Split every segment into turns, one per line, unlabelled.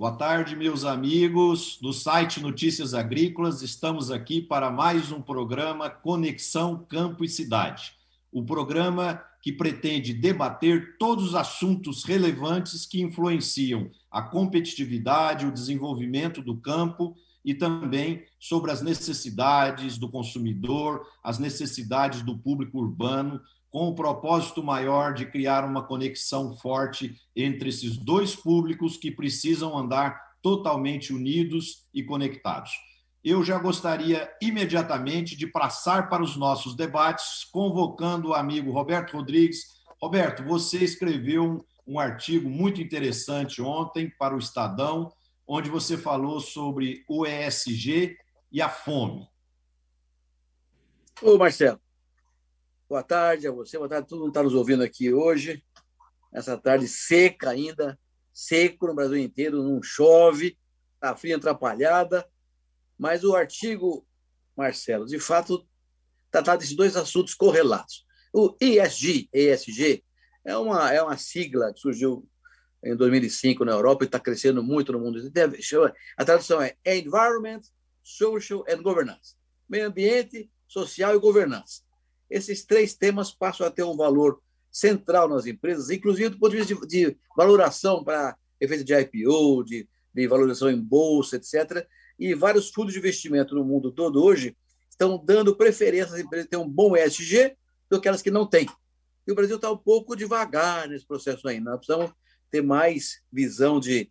Boa tarde, meus amigos do site Notícias Agrícolas. Estamos aqui para mais um programa Conexão Campo e Cidade. O programa que pretende debater todos os assuntos relevantes que influenciam a competitividade, o desenvolvimento do campo e também sobre as necessidades do consumidor, as necessidades do público urbano, com o propósito maior de criar uma conexão forte entre esses dois públicos que precisam andar totalmente unidos e conectados. Eu já gostaria imediatamente de passar para os nossos debates, convocando o amigo Roberto Rodrigues. Roberto, você escreveu um artigo muito interessante ontem para o Estadão, onde você falou sobre o ESG e a fome.
Ô, Marcelo, Boa tarde a você, boa tarde a todo mundo que está nos ouvindo aqui hoje. Essa tarde seca ainda, seco no Brasil inteiro, não chove, está fria atrapalhada. Mas o artigo, Marcelo, de fato, trata desses dois assuntos correlatos. O ESG, ESG, é uma, é uma sigla que surgiu em 2005 na Europa e está crescendo muito no mundo. A tradução é Environment, Social and Governance. Meio ambiente, social e governança esses três temas passam a ter um valor central nas empresas, inclusive do ponto de vista de, de valoração para efeito de IPO, de, de valorização em bolsa, etc. E vários fundos de investimento no mundo todo hoje estão dando preferência às empresas que têm um bom ESG do que aquelas que não têm. E o Brasil está um pouco devagar nesse processo ainda. Nós precisamos ter mais visão de,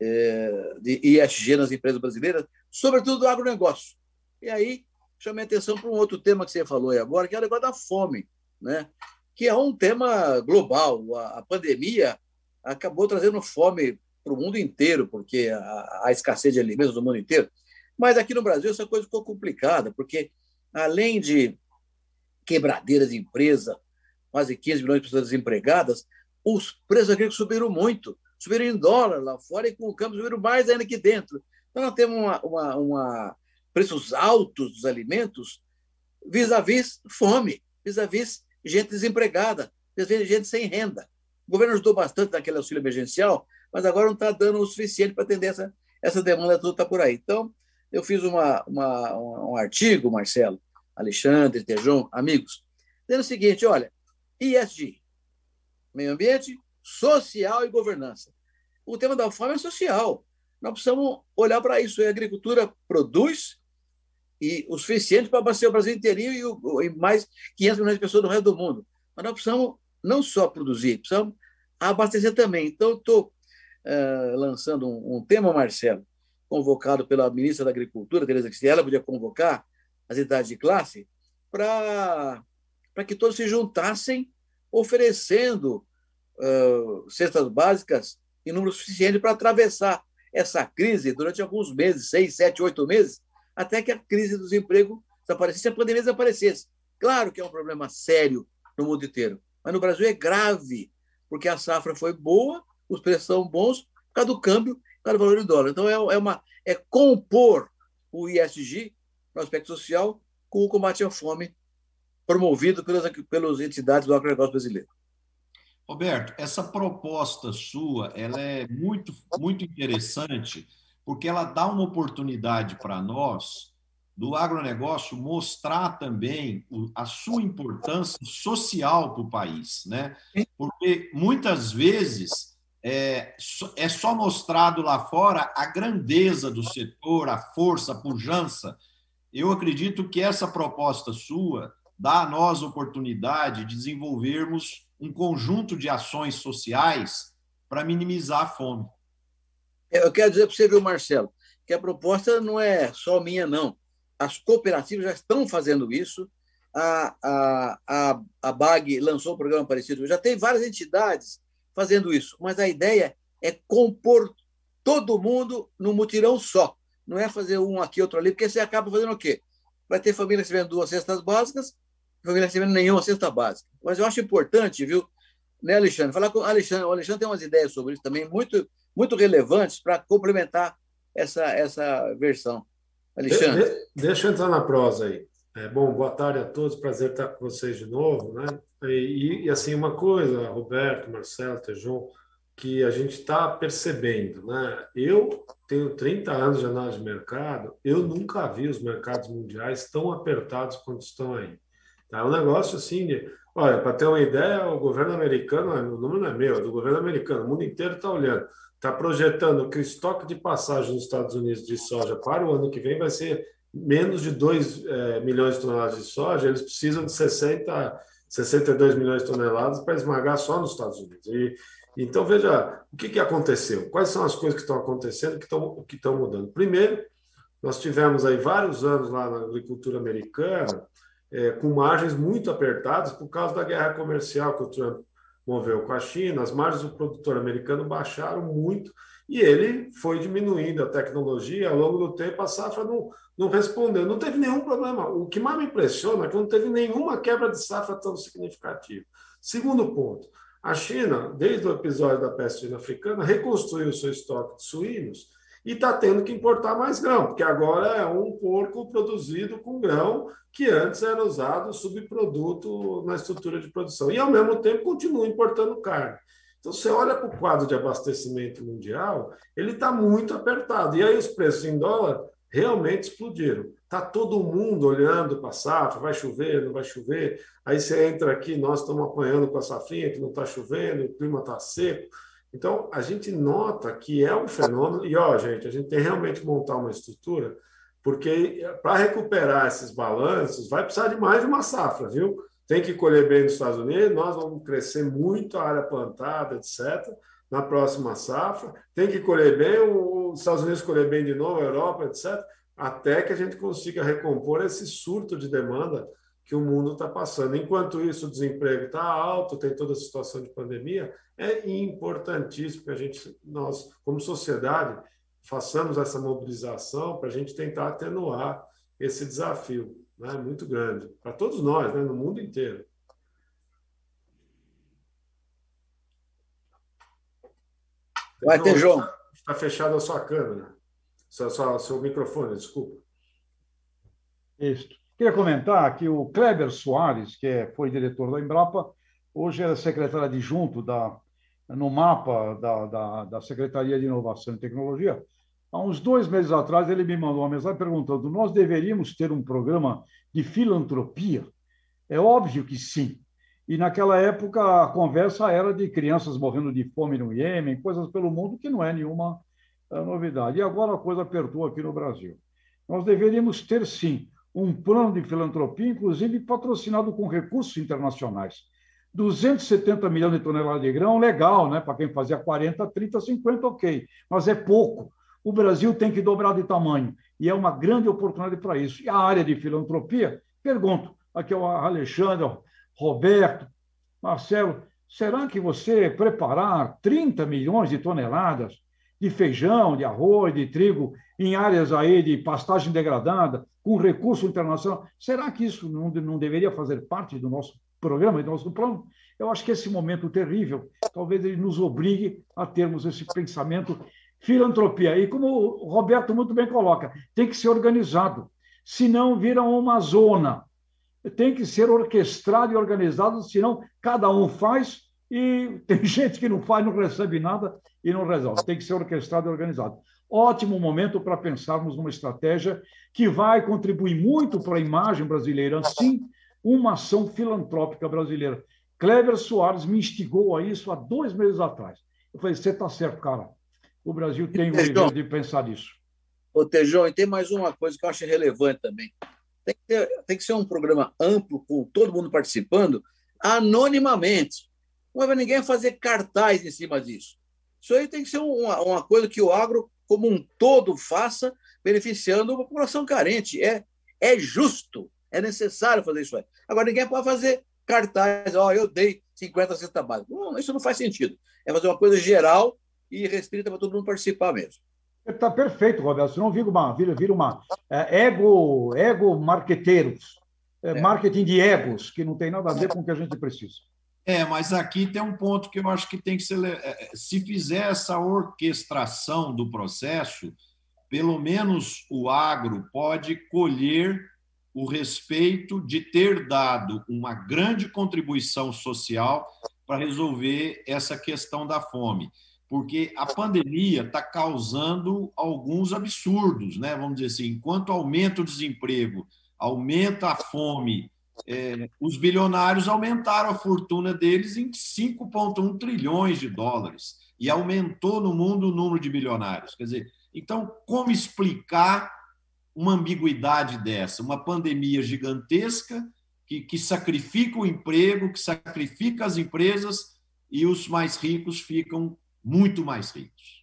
é, de ESG nas empresas brasileiras, sobretudo do agronegócio. E aí chamei atenção para um outro tema que você falou aí agora, que é o negócio da fome, né? que é um tema global. A, a pandemia acabou trazendo fome para o mundo inteiro, porque a, a, escassez de alimentos no mundo inteiro. Mas aqui no Brasil essa coisa ficou complicada, porque além de quebradeira de empresa, quase 15 milhões de pessoas desempregadas, os preços agrícolas subiram muito, subiram em dólar lá fora e com o câmbio subiram mais ainda aqui dentro. Então nós temos uma, uma, uma preços altos dos alimentos vis-à-vis fome, vis-à-vis gente desempregada, vis-à-vis gente sem renda. O governo ajudou bastante naquele auxílio emergencial, mas agora não está dando o suficiente para atender essa, essa demanda toda está por aí. Então, eu fiz uma, uma, um artigo, Marcelo, Alexandre, Tejon, amigos, dizendo o seguinte, olha, ISG, meio ambiente, social e governança. O tema da fome é social. Nós precisamos olhar para isso. A agricultura produz, e o suficiente para abastecer o Brasil inteirinho e, o, e mais 500 milhões de pessoas no resto do mundo. Mas nós precisamos não só produzir, precisamos abastecer também. Então, estou uh, lançando um, um, tema, Marcelo, convocado pela ministra da Agricultura, Tereza Cristina, ela podia convocar as entidades de classe para que todos se juntassem oferecendo uh, cestas básicas em número suficiente para atravessar essa crise durante alguns meses, seis, sete, oito meses, até que a crise do desemprego desaparecesse, a pandemia desaparecesse. Claro que é um problema sério no mundo inteiro, mas no Brasil é grave, porque a safra foi boa, os preços são bons, por causa do câmbio, por causa do valor do dólar. Então, é, é, uma, é compor o ISG no aspecto social com o combate à fome promovido pelas, pelas entidades do agronegócio brasileiro.
Roberto, essa proposta sua ela é muito, muito interessante porque ela dá uma oportunidade para nós, do agronegócio, mostrar também a sua importância social para o país. Né? Porque muitas vezes é, é só mostrado lá fora a grandeza do setor, a força, a pujança. Eu acredito que essa proposta sua dá a nós a oportunidade de desenvolvermos um conjunto de ações sociais para minimizar a fome.
Eu quero dizer para você, viu, Marcelo, que a proposta não é só minha, não. As cooperativas já estão fazendo isso. A, a, a, a BAG lançou um programa parecido. Já tem várias entidades fazendo isso, mas a ideia é compor todo mundo num mutirão só. Não é fazer um aqui, outro ali, porque você acaba fazendo o quê? Vai ter família recebendo duas cestas básicas, família recebendo nenhuma cesta básica. Mas eu acho importante, viu, né, Alexandre? Falar com o Alexandre. O Alexandre tem umas ideias sobre isso também muito muito relevantes para complementar essa, essa versão. Alexandre. De,
deixa eu entrar na prosa aí. É, bom, boa tarde a todos, prazer estar com vocês de novo. Né? E, e assim, uma coisa, Roberto, Marcelo, Tejon, que a gente está percebendo. Né? Eu tenho 30 anos de análise de mercado, eu nunca vi os mercados mundiais tão apertados quanto estão aí. Tá? É um negócio assim de. Olha, para ter uma ideia, o governo americano, o número não é meu, é do governo americano, o mundo inteiro está olhando, está projetando que o estoque de passagem nos Estados Unidos de soja para o ano que vem vai ser menos de 2 é, milhões de toneladas de soja, eles precisam de 60, 62 milhões de toneladas para esmagar só nos Estados Unidos. E, então, veja, o que, que aconteceu? Quais são as coisas que estão acontecendo que estão, que estão mudando? Primeiro, nós tivemos aí vários anos lá na agricultura americana é, com margens muito apertadas por causa da guerra comercial que o Trump moveu com a China, as margens do produtor americano baixaram muito e ele foi diminuindo a tecnologia ao longo do tempo, a safra não, não respondeu, não teve nenhum problema. O que mais me impressiona é que não teve nenhuma quebra de safra tão significativa. Segundo ponto, a China, desde o episódio da peste africana, reconstruiu o seu estoque de suínos e está tendo que importar mais grão, porque agora é um porco produzido com grão que antes era usado subproduto na estrutura de produção. E, ao mesmo tempo, continua importando carne. Então, você olha para o quadro de abastecimento mundial, ele está muito apertado. E aí os preços em dólar realmente explodiram. Está todo mundo olhando para a safra, vai chover, não vai chover. Aí você entra aqui, nós estamos apanhando com a safrinha que não está chovendo, o clima está seco. Então, a gente nota que é um fenômeno, e ó, gente, a gente tem realmente montar uma estrutura, porque para recuperar esses balanços vai precisar de mais de uma safra, viu? Tem que colher bem nos Estados Unidos, nós vamos crescer muito a área plantada, etc., na próxima safra. Tem que colher bem, os Estados Unidos colher bem de novo, a Europa, etc., até que a gente consiga recompor esse surto de demanda que o mundo está passando. Enquanto isso, o desemprego está alto, tem toda a situação de pandemia, é importantíssimo que a gente, nós, como sociedade, façamos essa mobilização para a gente tentar atenuar esse desafio, né, muito grande, para todos nós, né, no mundo inteiro.
Vai ter, João.
Está fechada a sua câmera, seu, seu, seu microfone, desculpa.
Isso. Queria comentar que o Kleber Soares, que é, foi diretor da Embrapa, hoje é secretário adjunto da, no mapa da, da, da Secretaria de Inovação e Tecnologia. Há uns dois meses atrás, ele me mandou uma mensagem perguntando: nós deveríamos ter um programa de filantropia? É óbvio que sim. E naquela época a conversa era de crianças morrendo de fome no Iêmen, coisas pelo mundo que não é nenhuma eh, novidade. E agora a coisa apertou aqui no Brasil. Nós deveríamos ter sim um plano de filantropia, inclusive patrocinado com recursos internacionais. 270 milhões de toneladas de grão, legal, né? Para quem fazia 40, 30, 50, ok. Mas é pouco. O Brasil tem que dobrar de tamanho. E é uma grande oportunidade para isso. E a área de filantropia, pergunto, aqui ao Alexandre, ao Roberto, Marcelo, será que você preparar 30 milhões de toneladas de feijão, de arroz, de trigo em áreas aí de pastagem degradada, com recurso internacional. Será que isso não, não deveria fazer parte do nosso programa, do nosso plano? Eu acho que esse momento terrível, talvez ele nos obrigue a termos esse pensamento filantropia. E como o Roberto muito bem coloca, tem que ser organizado, senão vira uma zona. Tem que ser orquestrado e organizado, senão cada um faz e tem gente que não faz, não recebe nada e não resolve. Tem que ser orquestrado e organizado ótimo momento para pensarmos numa estratégia que vai contribuir muito para a imagem brasileira, sim, uma ação filantrópica brasileira. Kleber Soares me instigou a isso há dois meses atrás. Eu falei, você está certo, cara. O Brasil tem o dever de pensar nisso.
Ô, Tejão, e tem mais uma coisa que eu acho relevante também. Tem que, ter, tem que ser um programa amplo, com todo mundo participando, anonimamente. Não vai ninguém fazer cartaz em cima disso. Isso aí tem que ser uma, uma coisa que o agro como um todo faça, beneficiando a população carente. É, é justo, é necessário fazer isso aí. Agora, ninguém pode fazer cartaz, ó, oh, eu dei 50 cestas básicas. Não, isso não faz sentido. É fazer uma coisa geral e restrita para todo mundo participar mesmo.
Está perfeito, Roberto. Senão vira uma, vira, vira uma é, ego, ego marqueteiros, é, é. marketing de egos, que não tem nada a ver com o que a gente precisa.
É, mas aqui tem um ponto que eu acho que tem que ser. É, é, se fizer essa orquestração do processo, pelo menos o agro pode colher o respeito de ter dado uma grande contribuição social para resolver essa questão da fome. porque a pandemia está causando alguns absurdos, né? Vamos dizer assim, enquanto aumenta o desemprego, aumenta a fome, é, os bilionários aumentaram a fortuna deles em 5,1 trilhões de dólares e aumentou no mundo o número de bilionários. Quer dizer, então, como explicar uma ambiguidade dessa? Uma pandemia gigantesca que, que sacrifica o emprego, que sacrifica as empresas e os mais ricos ficam muito mais ricos.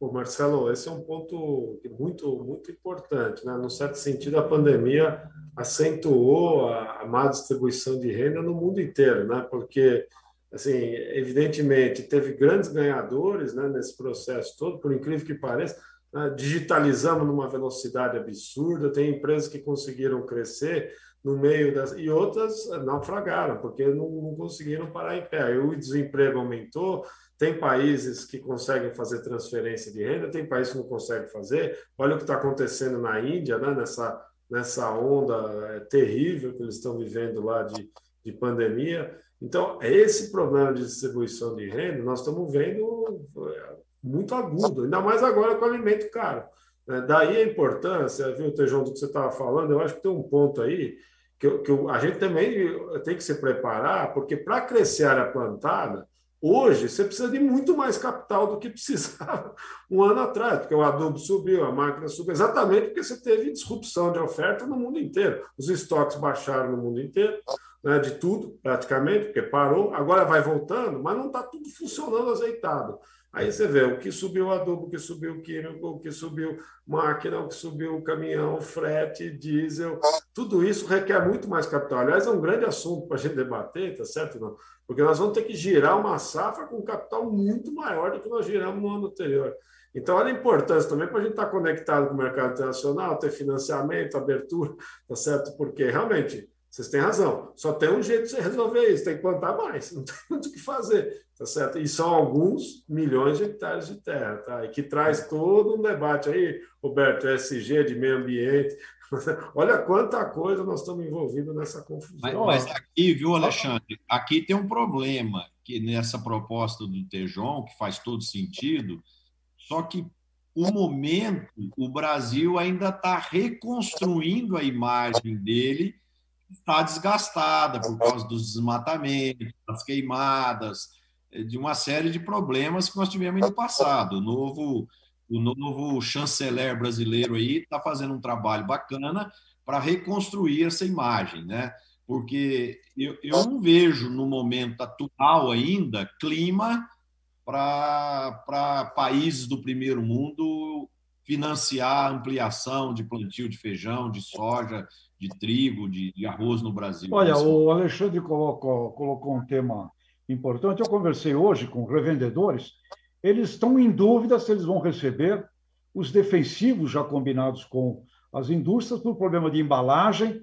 Pô, Marcelo, esse é um ponto muito, muito importante. Né? No certo sentido, a pandemia acentuou a, a má distribuição de renda no mundo inteiro, né? porque assim, evidentemente, teve grandes ganhadores né, nesse processo todo, por incrível que pareça. Né, digitalizamos numa velocidade absurda, tem empresas que conseguiram crescer no meio das. e outras naufragaram, porque não, não conseguiram parar em pé. Aí o desemprego aumentou, tem países que conseguem fazer transferência de renda, tem países que não conseguem fazer. Olha o que está acontecendo na Índia, né, nessa, nessa onda é, terrível que eles estão vivendo lá de, de pandemia. Então, esse problema de distribuição de renda, nós estamos vendo é, muito agudo, ainda mais agora com o alimento caro. Né? Daí a importância, viu, Tejão, do que você estava falando, eu acho que tem um ponto aí que, que a gente também tem que se preparar, porque para crescer a área plantada, Hoje, você precisa de muito mais capital do que precisava um ano atrás, porque o adubo subiu, a máquina subiu, exatamente porque você teve disrupção de oferta no mundo inteiro. Os estoques baixaram no mundo inteiro, né, de tudo, praticamente, porque parou. Agora vai voltando, mas não está tudo funcionando azeitado. Aí você vê o que subiu o adubo, o que subiu o químico, o que subiu máquina, o que subiu o caminhão, frete, diesel, tudo isso requer muito mais capital. Aliás, é um grande assunto para a gente debater, tá certo? Não? Porque nós vamos ter que girar uma safra com capital muito maior do que nós giramos no ano anterior. Então, olha a importância também para a gente estar conectado com o mercado internacional, ter financiamento, abertura, tá certo? Porque realmente vocês têm razão. Só tem um jeito de você resolver isso, tem que plantar mais, não tem muito o que fazer, tá certo? E são alguns milhões de hectares de terra, tá? E que traz todo um debate aí, Roberto, SG de meio ambiente. Olha quanta coisa nós estamos envolvidos nessa confusão.
Mas, mas aqui, viu, Alexandre? Aqui tem um problema que nessa proposta do Tejon, que faz todo sentido, só que o momento, o Brasil ainda está reconstruindo a imagem dele está desgastada por causa dos desmatamentos, das queimadas, de uma série de problemas que nós tivemos no passado. O novo, o novo chanceler brasileiro aí está fazendo um trabalho bacana para reconstruir essa imagem, né? Porque eu, eu não vejo no momento atual ainda clima para países do primeiro mundo financiar a ampliação de plantio de feijão, de soja, de trigo, de, de arroz no Brasil.
Olha, o Alexandre colocou, colocou um tema importante. Eu conversei hoje com revendedores, eles estão em dúvida se eles vão receber os defensivos já combinados com as indústrias por problema de embalagem.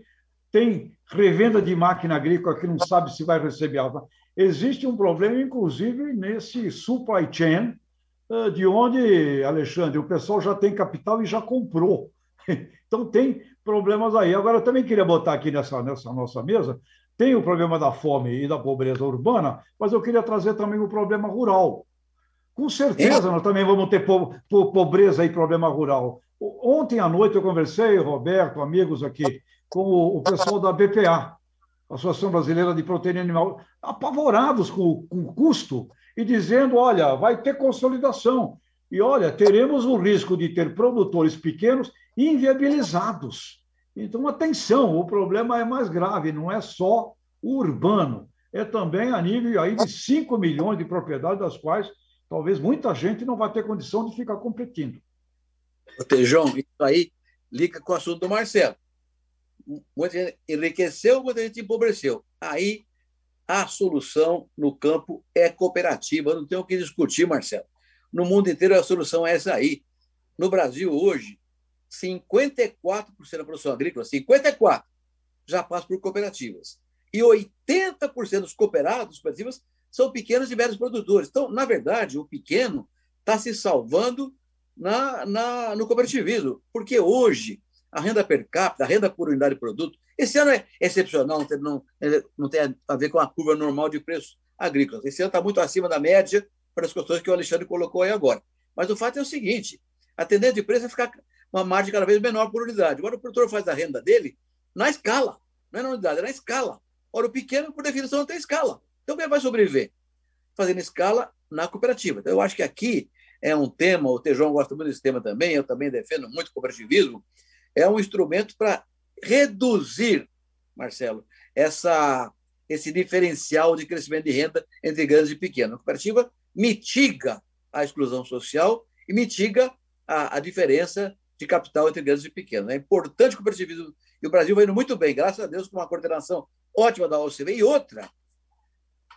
Tem revenda de máquina agrícola que não sabe se vai receber alta. Existe um problema, inclusive, nesse supply chain, eh, de onde, Alexandre, o pessoal já tem capital e já comprou. Então, tem problemas aí. Agora, eu também queria botar aqui nessa, nessa nossa mesa, tem o problema da fome e da pobreza urbana, mas eu queria trazer também o problema rural. Com certeza, nós também vamos ter po pobreza e problema rural. Ontem à noite eu conversei, Roberto, amigos aqui, com o, pessoal da BPA, Associação Brasileira de Proteína Animal, apavorados com, com o custo e dizendo: olha, vai ter consolidação. E olha, teremos o risco de ter produtores pequenos inviabilizados. Então, atenção, o problema é mais grave, não é só o urbano, é também a nível aí de 5 milhões de propriedades, das quais talvez muita gente não vai ter condição de ficar competindo.
Tejão, isso aí liga com o assunto do Marcelo. Muita gente enriqueceu, muita gente empobreceu. Aí a solução no campo é cooperativa, não tem o que discutir, Marcelo. No mundo inteiro a solução é essa aí. No Brasil, hoje, 54% da produção agrícola, 54%, já passa por cooperativas. E 80% dos cooperados, cooperativas, são pequenos e médios produtores. Então, na verdade, o pequeno está se salvando na, na, no cooperativismo, porque hoje a renda per capita, a renda por unidade de produto, esse ano é excepcional, não tem, não, não tem a ver com a curva normal de preços agrícolas. Esse ano está muito acima da média, para as questões que o Alexandre colocou aí agora. Mas o fato é o seguinte: a tendência de preço é ficar uma margem cada vez menor por unidade. Agora, o produtor faz a renda dele na escala, não é na unidade, é na escala. Ora, o pequeno, por definição, não tem escala. Então, quem vai sobreviver? Fazendo escala na cooperativa. Então, eu acho que aqui é um tema, o Tejão gosta muito desse tema também, eu também defendo muito o cooperativismo, é um instrumento para reduzir, Marcelo, essa, esse diferencial de crescimento de renda entre grandes e pequenos. A cooperativa mitiga a exclusão social e mitiga a, a diferença de capital entre grandes e pequenos. É importante o cooperativismo. E o Brasil vai indo muito bem, graças a Deus, com uma coordenação ótima da OCB. E outra,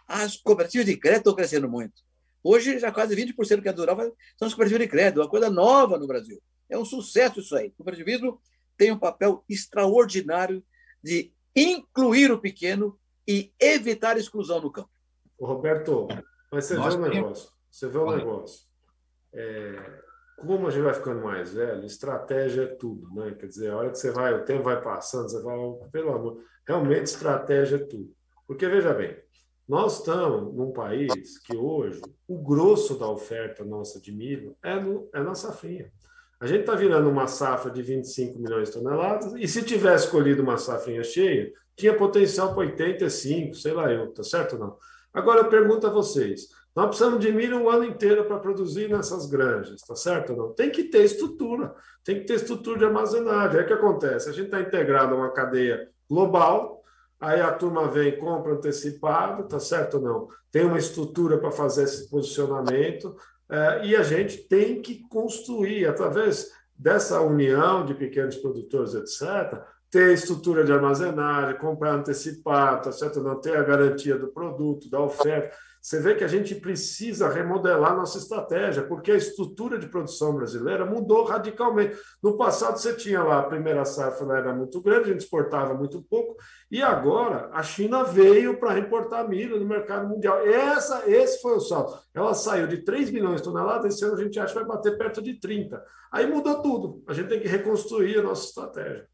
as cooperativas de crédito estão crescendo muito. Hoje, já quase 20% do que é dural são as cooperativas de crédito, uma coisa nova no Brasil. É um sucesso isso aí. O cooperativismo tem um papel extraordinário de incluir o pequeno e evitar a exclusão no campo.
Roberto, mas você Nós vê um negócio. Você vê um negócio. É, como a gente vai ficando mais velho, estratégia é tudo, né? Quer dizer, a hora que você vai, o tempo vai passando, você vai, pelo amor, realmente estratégia é tudo. Porque veja bem, nós estamos num país que hoje o grosso da oferta nossa de milho é, no, é na safrinha. A gente está virando uma safra de 25 milhões de toneladas, e se tivesse escolhido uma safrinha cheia, tinha potencial para 85, sei lá eu, tá certo ou não? Agora eu pergunto a vocês: nós precisamos de milho um ano inteiro para produzir nessas granjas, tá certo não? Tem que ter estrutura, tem que ter estrutura de armazenagem. O que acontece? A gente está integrado a uma cadeia global, aí a turma vem, compra antecipado, tá certo não? Tem uma estrutura para fazer esse posicionamento, é, e a gente tem que construir, através dessa união de pequenos produtores, etc., ter estrutura de armazenagem, comprar antecipado, tá certo? Não ter a garantia do produto, da oferta. Você vê que a gente precisa remodelar nossa estratégia, porque a estrutura de produção brasileira mudou radicalmente. No passado, você tinha lá a primeira safra era muito grande, a gente exportava muito pouco, e agora a China veio para importar milho no mercado mundial. Essa, esse foi o salto. Ela saiu de 3 milhões de toneladas, esse ano a gente acha que vai bater perto de 30. Aí mudou tudo. A gente tem que reconstruir a nossa estratégia.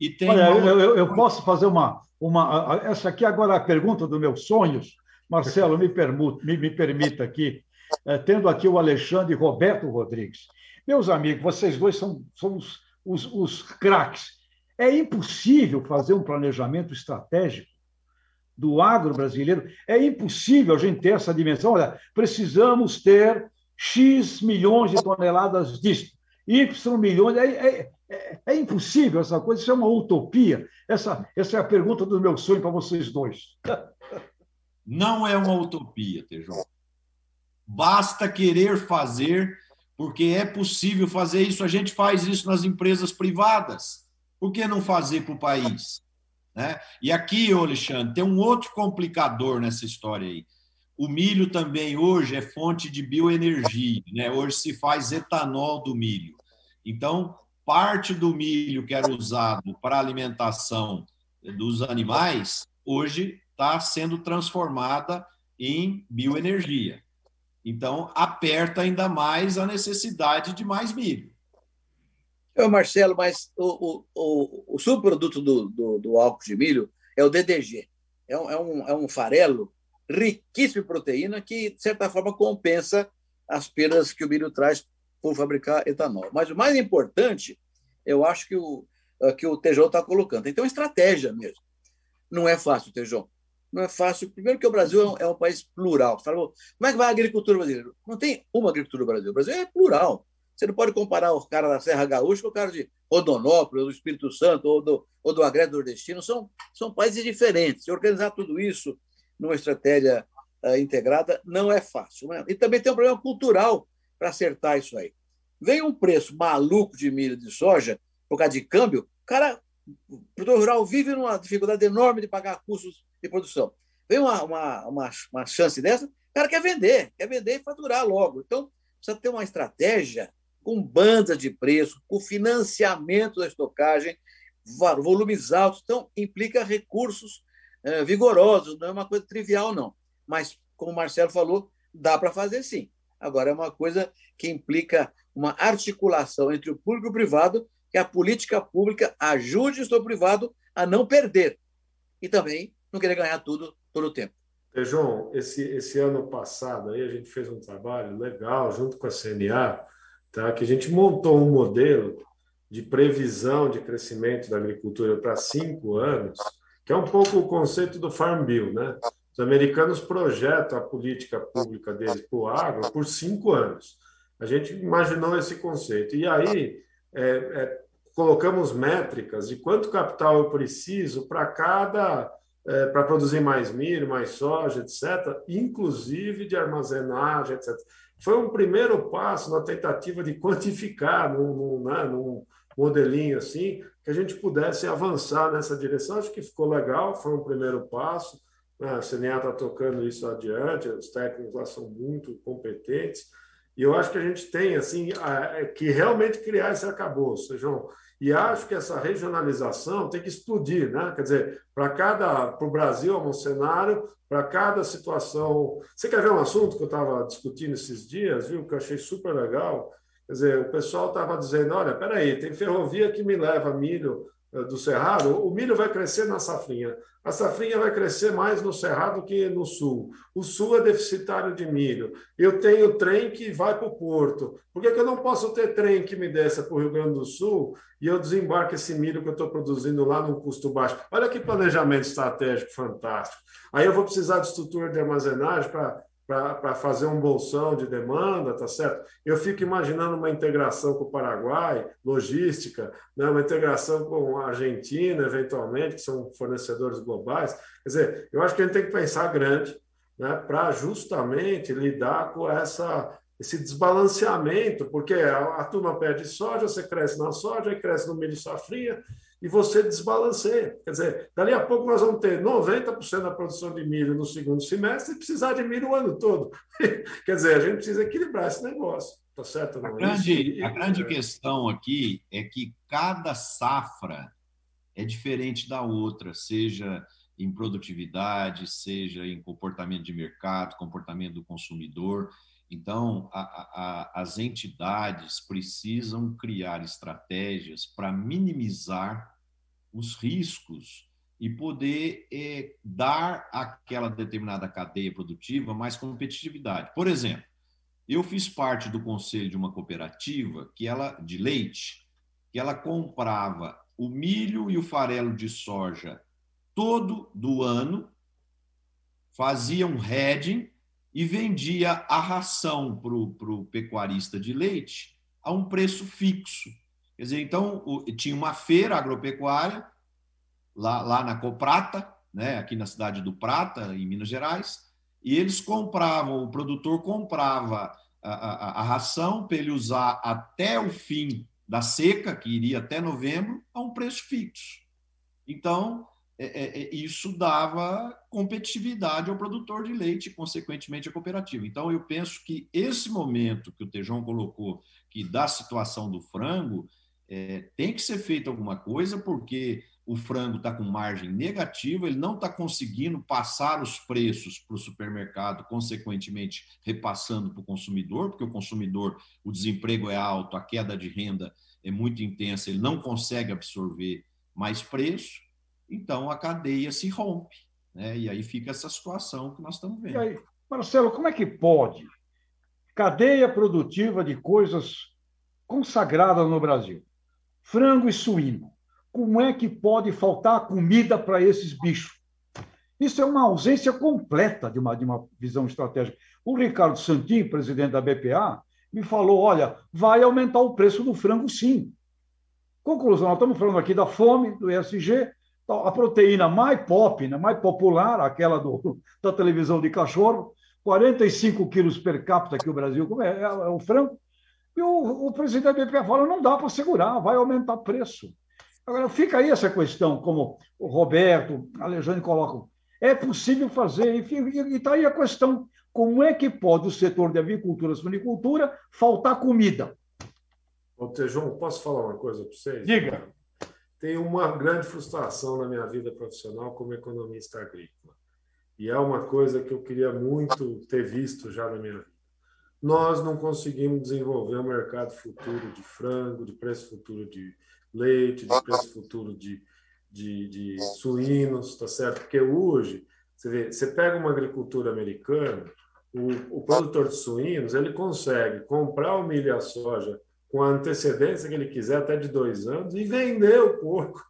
E tem Olha, uma... eu, eu, posso fazer uma, uma. Essa aqui agora é a pergunta dos meus sonhos. Marcelo, me, permuta, me, me permita aqui, é, tendo aqui o Alexandre e Roberto Rodrigues. Meus amigos, vocês dois são, são os, os, os craques. É impossível fazer um planejamento estratégico do agro brasileiro. É impossível a gente ter essa dimensão. Olha, precisamos ter X milhões de toneladas disso, Y milhões. É, é, é, é, impossível essa coisa, isso é uma utopia. Essa, essa é a pergunta do meu sonho para vocês dois.
Não é uma utopia, Tejão. Basta querer fazer, porque é possível fazer isso. A gente faz isso nas empresas privadas. Por que não fazer para o país? Né? E aqui, Alexandre, tem um outro complicador nessa história aí. O milho também hoje é fonte de bioenergia, né? Hoje se faz etanol do milho. Então, parte do milho que era usado para alimentação dos animais, hoje está sendo transformada em bioenergia. Então, aperta ainda mais a necessidade de mais milho.
Eu, Marcelo, mas o, o, o subproduto do, do, do, álcool de milho é o DDG. É um, é, um, é um farelo riquíssimo em proteína que, de certa forma, compensa as perdas que o milho traz por fabricar etanol. Mas o mais importante, eu acho que o, que o Tejão está colocando. Então, estratégia mesmo. Não é fácil, Tejão não é fácil. Primeiro que o Brasil é um, é país plural. Você fala, como é que vai a agricultura brasileira? Não tem uma agricultura no Brasil. O Brasil é plural. Você não pode comparar o cara da Serra Gaúcha com o cara de Rodonópolis, do Espírito Santo ou do, ou do Agreste Nordestino. São, são países diferentes. E organizar tudo isso numa estratégia uh, integrada não é fácil. Né? E também tem um problema cultural para acertar isso aí. Vem um preço maluco de milho de soja, por causa de câmbio, o cara, o produtor rural vive numa dificuldade enorme de pagar custos de produção. Vem uma, uma, uma, uma chance dessa, o cara quer vender, quer vender e faturar logo. Então, precisa ter uma estratégia com bandas de preço, com financiamento da estocagem, volumes altos. Então, implica recursos é, vigorosos, não é uma coisa trivial, não. Mas, como o Marcelo falou, dá para fazer sim. Agora, é uma coisa que implica uma articulação entre o público e o privado, que a política pública ajude o setor privado a não perder. E também não querer ganhar tudo todo o tempo.
João, esse, esse ano passado aí a gente fez um trabalho legal junto com a CNA, tá? que a gente montou um modelo de previsão de crescimento da agricultura para cinco anos, que é um pouco o conceito do Farm Bill. Né? Os americanos projetam a política pública deles para o agro por cinco anos. A gente imaginou esse conceito. E aí é, é, colocamos métricas de quanto capital eu preciso para cada é, para produzir mais milho, mais soja, etc., inclusive de armazenagem, etc. Foi um primeiro passo na tentativa de quantificar num, num, né, num modelinho assim, que a gente pudesse avançar nessa direção. Acho que ficou legal, foi um primeiro passo. Né? A CNA está tocando isso adiante, os técnicos lá são muito competentes. E eu acho que a gente tem assim é, que realmente criar esse arcabouço, João. E acho que essa regionalização tem que explodir, né? Quer dizer, para cada, para o Brasil é um cenário, para cada situação. Você quer ver um assunto que eu estava discutindo esses dias, viu? Que eu achei super legal. Quer dizer, o pessoal estava dizendo: olha, peraí, tem ferrovia que me leva milho do Cerrado, o milho vai crescer na safrinha. A safrinha vai crescer mais no Cerrado que no Sul. O Sul é deficitário de milho. Eu tenho trem que vai para o Porto. Por que, que eu não posso ter trem que me desça para o Rio Grande do Sul e eu desembarque esse milho que eu estou produzindo lá num custo baixo? Olha que planejamento estratégico fantástico. Aí eu vou precisar de estrutura de armazenagem para para fazer um bolsão de demanda, tá certo? Eu fico imaginando uma integração com o Paraguai, logística, né? uma integração com a Argentina, eventualmente, que são fornecedores globais. Quer dizer, eu acho que a gente tem que pensar grande né? para justamente lidar com essa, esse desbalanceamento, porque a, a turma perde soja, você cresce na soja, cresce no milho safrinha, e você desbalanceia. Quer dizer, dali a pouco nós vamos ter 90% da produção de milho no segundo semestre e precisar de milho o ano todo. Quer dizer, a gente precisa equilibrar esse negócio. Tá certo?
Não? A grande, a grande questão aqui é que cada safra é diferente da outra, seja em produtividade, seja em comportamento de mercado, comportamento do consumidor. Então, a, a, as entidades precisam criar estratégias para minimizar os riscos e poder é, dar àquela determinada cadeia produtiva mais competitividade. Por exemplo, eu fiz parte do conselho de uma cooperativa que ela de leite, que ela comprava o milho e o farelo de soja todo do ano, fazia um hedging e vendia a ração para o pecuarista de leite a um preço fixo. Quer dizer, então, o, tinha uma feira agropecuária lá, lá na Coprata, né, aqui na cidade do Prata, em Minas Gerais, e eles compravam, o produtor comprava a, a, a ração para ele usar até o fim da seca, que iria até novembro, a um preço fixo. Então, é, é, é, isso dava competitividade ao produtor de leite consequentemente, à cooperativa. Então, eu penso que esse momento que o Tejão colocou, que da situação do frango, é, tem que ser feita alguma coisa, porque o frango está com margem negativa, ele não está conseguindo passar os preços para o supermercado, consequentemente repassando para o consumidor, porque o consumidor, o desemprego é alto, a queda de renda é muito intensa, ele não consegue absorver mais preço então a cadeia se rompe. Né? E aí fica essa situação que nós estamos vendo. E aí,
Marcelo, como é que pode? Cadeia produtiva de coisas consagradas no Brasil. Frango e suíno. Como é que pode faltar comida para esses bichos? Isso é uma ausência completa de uma, de uma visão estratégica. O Ricardo Santin, presidente da BPA, me falou: olha, vai aumentar o preço do frango, sim. Conclusão: nós estamos falando aqui da fome, do ESG, a proteína mais pop, né, mais popular, aquela do, da televisão de cachorro, 45 quilos per capita que o Brasil é, é, é o frango. E o, o presidente da BPA fala: não dá para segurar, vai aumentar o preço. Agora, fica aí essa questão, como o Roberto, a Alexandre colocam: é possível fazer, e está aí a questão: como é que pode o setor de avicultura e suinicultura faltar comida?
Ô, João, posso falar uma coisa para vocês?
Diga
tenho uma grande frustração na minha vida profissional como economista agrícola. E é uma coisa que eu queria muito ter visto já na minha vida. Nós não conseguimos desenvolver um mercado futuro de frango, de preço futuro de leite, de preço futuro de, de, de suínos, tá certo? Porque hoje Você vê, você pega uma agricultura americana, o, o produtor de suínos ele consegue comprar o milho e a soja com a antecedência que ele quiser, até de dois anos, e vender o porco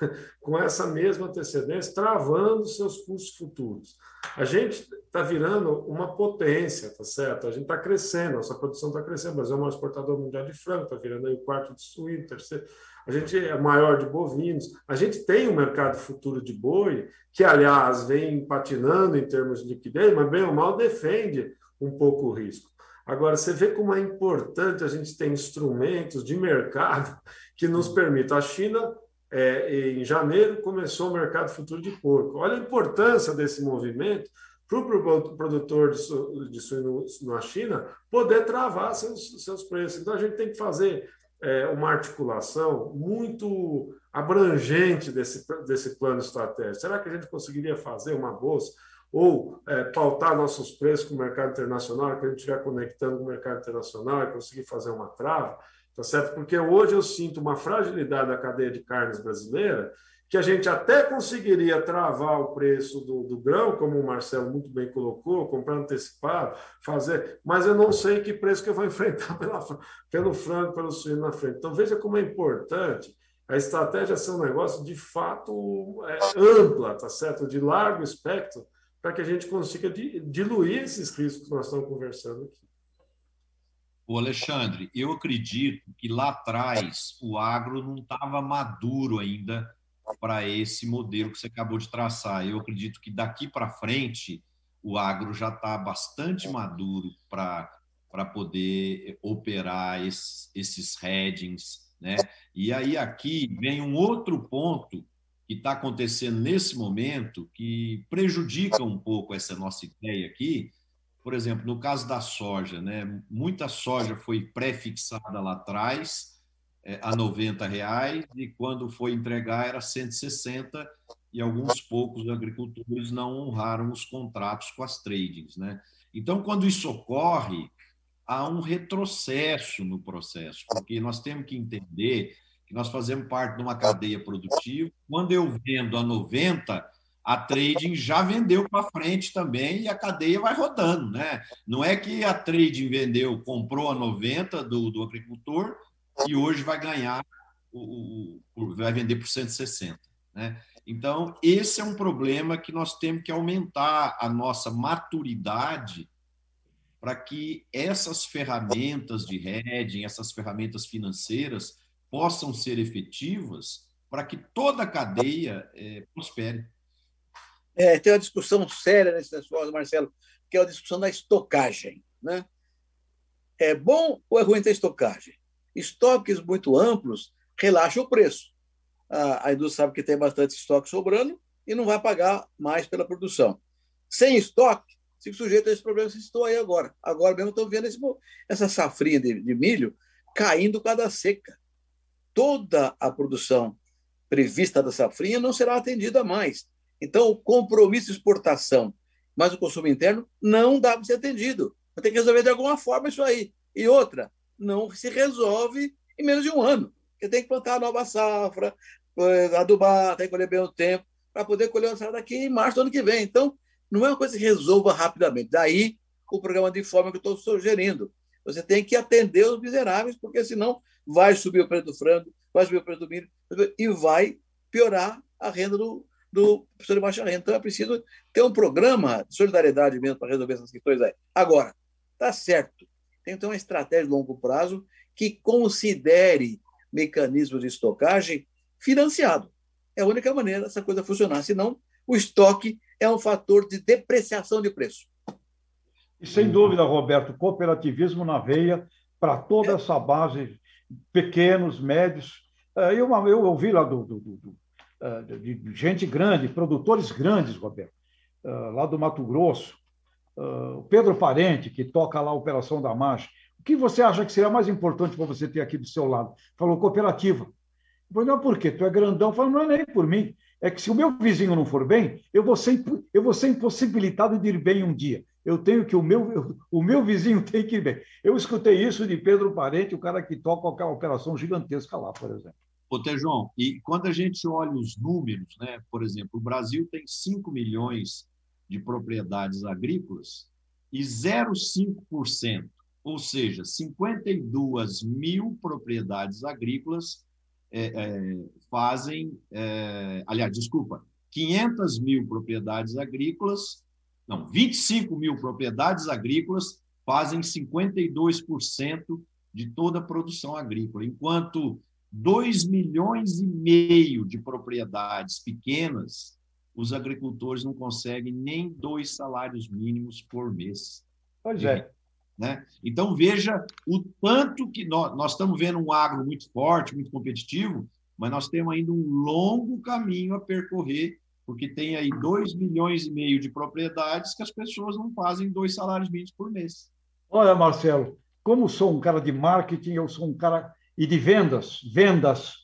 com essa mesma antecedência, travando seus custos futuros. A gente está virando uma potência, tá certo? A gente está crescendo, nossa produção está crescendo. Brasil é o maior exportador mundial de frango, está virando aí o quarto de suíno, terceiro. A gente é maior de bovinos. A gente tem um mercado futuro de boi, que, aliás, vem patinando em termos de liquidez, mas bem ou mal defende um pouco o risco. Agora, você vê como é importante a gente ter instrumentos de mercado que nos permitam. A China é, em janeiro começou o mercado futuro de porco. Olha a importância desse movimento para o produtor de suíno na China poder travar seus, seus preços. Então, a gente tem que fazer é, uma articulação muito abrangente desse, desse plano estratégico. Será que a gente conseguiria fazer uma bolsa ou é, pautar nossos preços com o mercado internacional, que a gente estiver conectando com o mercado internacional e conseguir fazer uma trava? Tá certo? Porque hoje eu sinto uma fragilidade da cadeia de carnes brasileira que a gente até conseguiria travar o preço do, do, grão, como o Marcelo muito bem colocou, comprar antecipado, fazer, mas eu não sei que preço que eu vou enfrentar pela, pelo frango, pelo suíno na frente. Então veja como é importante a estratégia ser um negócio de fato é, ampla, tá certo? De largo espectro, para que a gente consiga diluir esses riscos que nós estamos conversando aqui.
O Alexandre, eu acredito que lá atrás o agro não estava maduro ainda para esse modelo que você acabou de traçar. Eu acredito que daqui para frente o agro já está bastante maduro para poder operar esses, esses headings, né? E aí aqui vem um outro ponto que está acontecendo nesse momento que prejudica um pouco essa nossa ideia aqui, por exemplo, no caso da soja, né, muita soja foi pré-fixada lá atrás é, a 90 reais e quando foi entregar era 160 e alguns poucos agricultores não honraram os contratos com as tradings, né? Então, quando isso ocorre, há um retrocesso no processo, porque nós temos que entender que nós fazemos parte de uma cadeia produtiva. Quando eu vendo a 90, a trading já vendeu para frente também e a cadeia vai rodando, né? Não é que a trading vendeu, comprou a 90 do, do agricultor e hoje vai ganhar, o, o, vai vender por 160, né? Então, esse é um problema que nós temos que aumentar a nossa maturidade para que essas ferramentas de hedging, essas ferramentas financeiras possam ser efetivas para que toda a cadeia é, prospere.
É, tem uma discussão séria nesse negócio, Marcelo, que é a discussão da estocagem. Né? É bom ou é ruim ter estocagem? Estoques muito amplos relaxam o preço. A, a indústria sabe que tem bastante estoque sobrando e não vai pagar mais pela produção. Sem estoque, fica sujeito a esse problema que citou aí agora. Agora mesmo estou vendo esse, essa safrinha de, de milho caindo cada seca. Toda a produção prevista da safrinha não será atendida mais. Então, o compromisso de exportação, mas o consumo interno não dá para ser atendido. Tem que resolver de alguma forma isso aí. E outra, não se resolve em menos de um ano. Porque tem que plantar nova safra, eh, adubar, tem que colher bem o tempo, para poder colher a safra daqui em março do ano que vem. Então, não é uma coisa que resolva rapidamente. Daí o programa de forma que eu estou sugerindo. Você tem que atender os miseráveis, porque senão vai subir o preço do frango, vai subir o preço do milho e vai piorar a renda do, do pessoal de baixa renda. Então é preciso ter um programa de solidariedade mesmo para resolver essas questões aí. Agora, tá certo, tem que ter uma estratégia de longo prazo que considere mecanismos de estocagem financiado. É a única maneira dessa coisa funcionar. Senão, o estoque é um fator de depreciação de preço.
E sem dúvida, Roberto, cooperativismo na veia para toda é. essa base, pequenos, médios. É, eu, eu ouvi lá do, do, do ah, de gente grande, produtores grandes, Roberto, lá do Mato Grosso, o Pedro Parente, que toca lá a Operação da Marcha. O que você acha que seria mais importante para você ter aqui do seu lado? Falou cooperativa. Eu não, por quê? Tu é grandão. Falou, não é nem por mim. É que se o meu vizinho não for bem, eu vou ser, eu vou ser impossibilitado de ir bem um dia. Eu tenho que o meu, o meu vizinho tem que bem. Eu escutei isso de Pedro Parente, o cara que toca aquela operação gigantesca lá, por exemplo.
Ô, Tejão, e quando a gente olha os números, né, por exemplo, o Brasil tem 5 milhões de propriedades agrícolas e 0,5%, ou seja, 52 mil propriedades agrícolas é, é, fazem, é, aliás, desculpa, 500 mil propriedades agrícolas, não, 25 mil propriedades agrícolas fazem 52% de toda a produção agrícola, enquanto 2 milhões e meio de propriedades pequenas, os agricultores não conseguem nem dois salários mínimos por mês.
Pois é.
Né? Então, veja o tanto que nós, nós estamos vendo um agro muito forte, muito competitivo, mas nós temos ainda um longo caminho a percorrer, porque tem aí 2 milhões e meio de propriedades que as pessoas não fazem dois salários mínimos por mês.
Olha, Marcelo, como sou um cara de marketing, eu sou um cara e de vendas, vendas,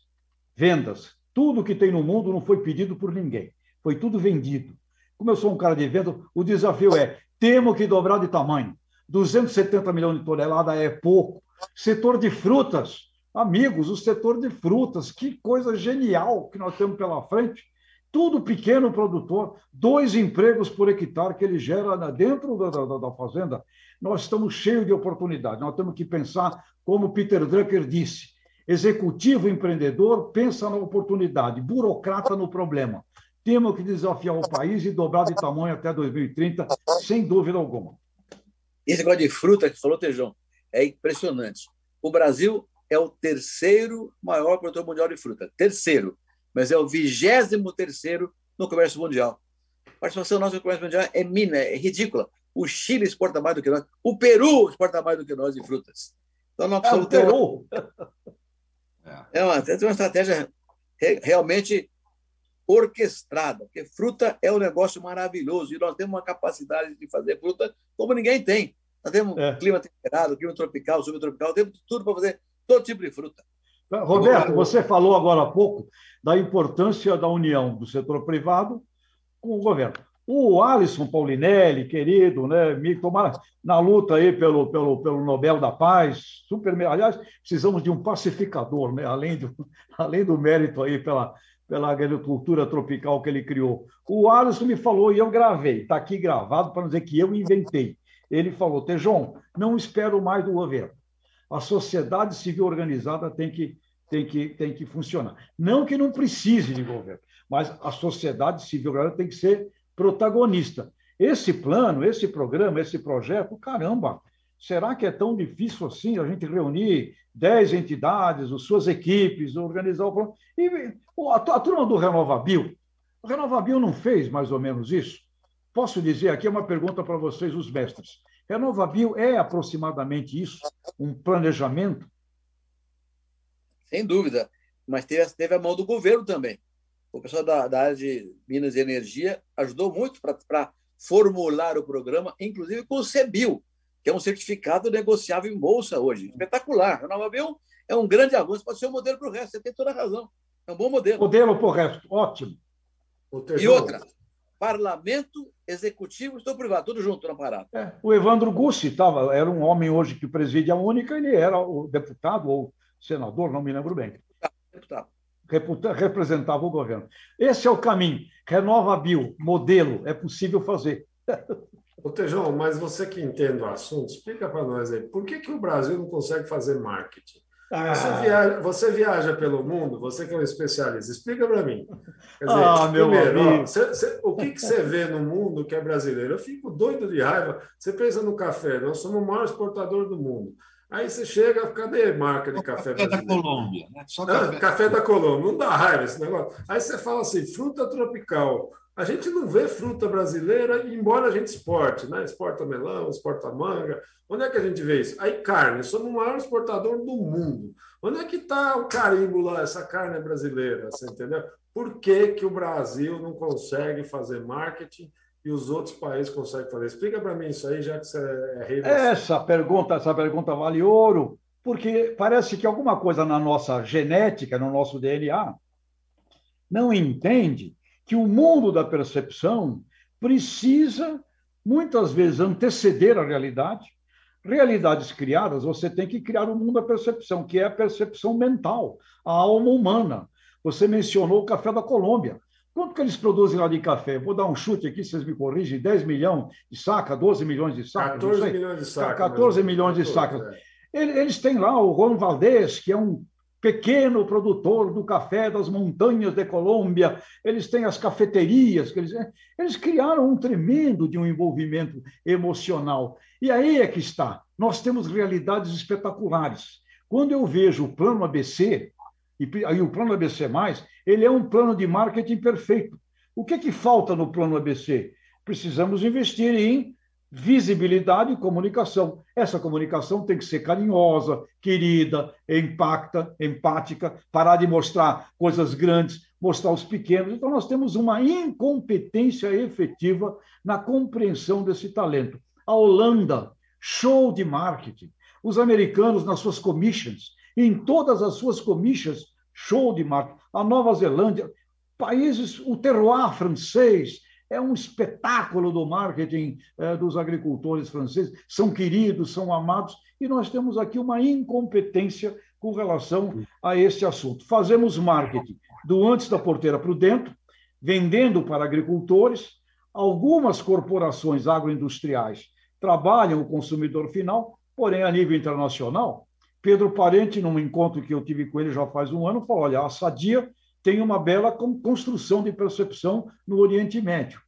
vendas. Tudo que tem no mundo não foi pedido por ninguém, foi tudo vendido. Como eu sou um cara de venda, o desafio é: temos que dobrar de tamanho. 270 milhões de toneladas é pouco. Setor de frutas, amigos, o setor de frutas, que coisa genial que nós temos pela frente. Tudo pequeno produtor, dois empregos por hectare que ele gera dentro da, da, da fazenda. Nós estamos cheios de oportunidades. Nós temos que pensar, como Peter Drucker disse, executivo empreendedor pensa na oportunidade, burocrata no problema. Temos que desafiar o país e dobrar de tamanho até 2030, sem dúvida alguma.
Esse negócio de fruta que falou, Tejão, é impressionante. O Brasil é o terceiro maior produtor mundial de fruta. Terceiro. Mas é o vigésimo terceiro no comércio mundial. A participação nossa no comércio mundial é mina, é ridícula. O Chile exporta mais do que nós. O Peru exporta mais do que nós de frutas.
Então, nós é, ter uma...
É uma, é uma estratégia realmente orquestrada, porque fruta é um negócio maravilhoso e nós temos uma capacidade de fazer fruta como ninguém tem. Nós temos é. clima temperado, clima tropical, subtropical, temos tudo para fazer todo tipo de fruta.
Roberto, você falou agora há pouco da importância da união do setor privado com o governo. O Alisson Paulinelli, querido, né, me tomar na luta aí pelo, pelo, pelo Nobel da Paz, super, aliás, precisamos de um pacificador, né, além, do, além do mérito aí pela, pela agricultura tropical que ele criou. O Alisson me falou e eu gravei, está aqui gravado para dizer que eu inventei. Ele falou: Tejon, não espero mais do governo. A sociedade civil organizada tem que, tem que, tem que funcionar. Não que não precise de governo, mas a sociedade civil organizada tem que ser protagonista. Esse plano, esse programa, esse projeto, caramba, será que é tão difícil assim a gente reunir dez entidades, as suas equipes, organizar o plano? E a, turma do Renovabil, o Renovabil não fez mais ou menos isso? Posso dizer aqui uma pergunta para vocês, os mestres. Renovabil é aproximadamente isso, um planejamento?
Sem dúvida, mas teve, teve a mão do governo também. O pessoal da, da área de Minas e Energia ajudou muito para formular o programa, inclusive com o CEBIL, que é um certificado negociável em bolsa hoje. Espetacular. Renovabil é um grande avanço, pode ser um modelo para o resto. Você tem toda a razão. É um bom modelo.
Modelo para o resto, ótimo.
E outra, parlamento, executivo e privado, tudo junto na parada.
É, o Evandro Gussi tava, era um homem hoje que preside a única, ele era o deputado ou senador, não me lembro bem. Deputado. Reputa, representava o governo. Esse é o caminho. Renova Bio, modelo, é possível fazer.
Ô, Tejão, mas você que entende o assunto, explica para nós aí, por que, que o Brasil não consegue fazer marketing? Ah. Você, viaja, você, viaja, pelo mundo, você que é um especialista, explica para mim.
Quer dizer, ah, primeiro, ó,
você, você, o que, que você vê no mundo que é brasileiro? Eu fico doido de raiva. Você pensa no café, nós somos o maior exportador do mundo. Aí você chega, cadê marca de café,
café da Colômbia, né?
Só café. Ah, café da Colômbia, não dá raiva esse negócio. Aí você fala assim, fruta tropical. A gente não vê fruta brasileira, embora a gente exporte, né? Exporta melão, exporta manga. Onde é que a gente vê isso? Aí carne, somos o maior exportador do mundo. Onde é que está o carimbo lá, essa carne é brasileira? Você entendeu? Por que, que o Brasil não consegue fazer marketing e os outros países conseguem fazer? Explica para mim isso aí, já que você é rei.
Essa pergunta, essa pergunta vale ouro, porque parece que alguma coisa na nossa genética, no nosso DNA, não entende que o mundo da percepção precisa, muitas vezes, anteceder a realidade. Realidades criadas, você tem que criar o um mundo da percepção, que é a percepção mental, a alma humana. Você mencionou o café da Colômbia. Quanto que eles produzem lá de café? Vou dar um chute aqui, vocês me corrigem, 10 milhões de sacas, 12 milhões de sacas?
14 milhões de sacas.
14 milhões de sacas. É. Eles têm lá o Juan Valdez, que é um pequeno produtor do café das montanhas de Colômbia, eles têm as cafeterias, eles, eles criaram um tremendo de um envolvimento emocional. E aí é que está. Nós temos realidades espetaculares. Quando eu vejo o plano ABC, e aí o plano ABC+, ele é um plano de marketing perfeito. O que, é que falta no plano ABC? Precisamos investir em visibilidade e comunicação. Essa comunicação tem que ser carinhosa, querida, empacta, empática, parar de mostrar coisas grandes, mostrar os pequenos. Então, nós temos uma incompetência efetiva na compreensão desse talento. A Holanda, show de marketing. Os americanos, nas suas commissions, em todas as suas commissions, show de marketing. A Nova Zelândia, países, o terroir francês, é um espetáculo do marketing é, dos agricultores franceses, são queridos, são amados, e nós temos aqui uma incompetência com relação a esse assunto. Fazemos marketing do antes da porteira para o dentro, vendendo para agricultores, algumas corporações agroindustriais trabalham o consumidor final, porém, a nível internacional, Pedro Parente, num encontro que eu tive com ele já faz um ano, falou: olha, a Sadia tem uma bela construção de percepção no Oriente Médio.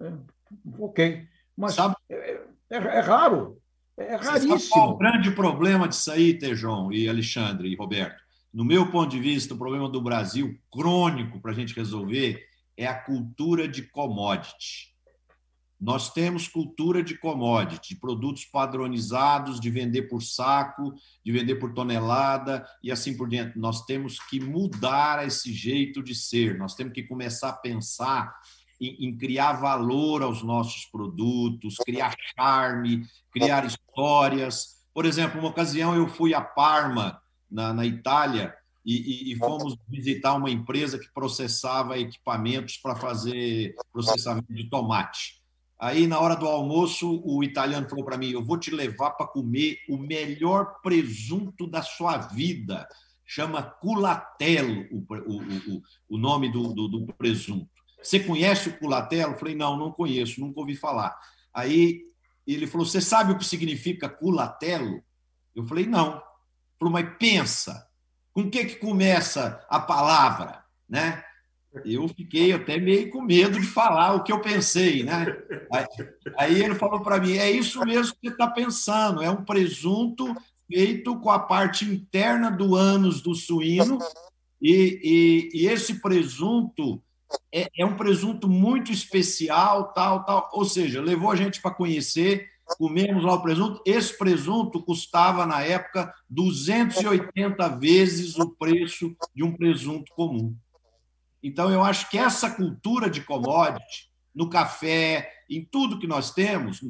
É, ok, mas sabe, é, é, é, raro, é raríssimo. Sabe qual
o grande problema disso aí, Tejon e Alexandre e Roberto? No meu ponto de vista, o problema do Brasil, crônico para a gente resolver, é a cultura de commodity. Nós temos cultura de commodity, de produtos padronizados, de vender por saco, de vender por tonelada e assim por diante. Nós temos que mudar esse jeito de ser, nós temos que começar a pensar em, em criar valor aos nossos produtos, criar charme, criar histórias. Por exemplo, uma ocasião eu fui a Parma, na, na Itália, e, e, e, fomos visitar uma empresa que processava equipamentos para fazer processamento de tomate. Aí, na hora do almoço, o italiano falou para mim: Eu vou te levar para comer o melhor presunto da sua vida. Chama culatello o, o, o, o nome do, do, do, presunto. Você conhece o culatello? Falei: Não, não conheço, nunca ouvi falar. Aí ele falou: Você sabe o que significa culatello? Eu falei: Não. Ele falou: Mas pensa, com que, que começa a palavra? Né? Eu fiquei até meio com medo de falar o que eu pensei, né? Aí, aí ele falou para mim: é isso mesmo que você está pensando, é um presunto feito com a parte interna do ânus do suíno, e, e, e esse presunto é, é, um presunto muito especial, tal, tal. Ou seja, levou a gente para conhecer, comemos lá o presunto. Esse presunto custava, na época, 280 vezes o preço de um presunto comum. Então, eu acho que essa cultura de commodity, no café, em tudo que nós temos,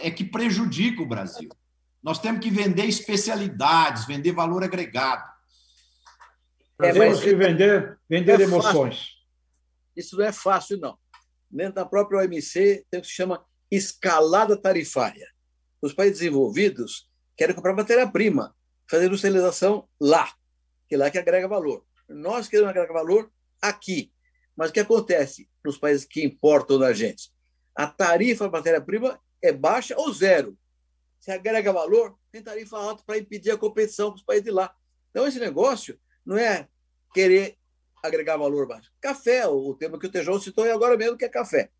é que prejudica o Brasil. Nós temos que vender especialidades, vender valor agregado.
É, temos que vender, vender é emoções. Fácil.
Isso não é fácil, não. Dentro da própria OMC tem o que se chama escalada tarifária. Os países desenvolvidos querem comprar matéria-prima, fazer industrialização lá, que é lá que agrega valor. Nós queremos agregar valor aqui. Mas o que acontece nos países que importam da gente? A tarifa da matéria-prima é baixa ou zero. Se agrega valor, tem tarifa alta para impedir a competição com os países de lá. Então, esse negócio não é querer agregar valor baixo. Café, o tema que o Tejão citou agora mesmo, que é café.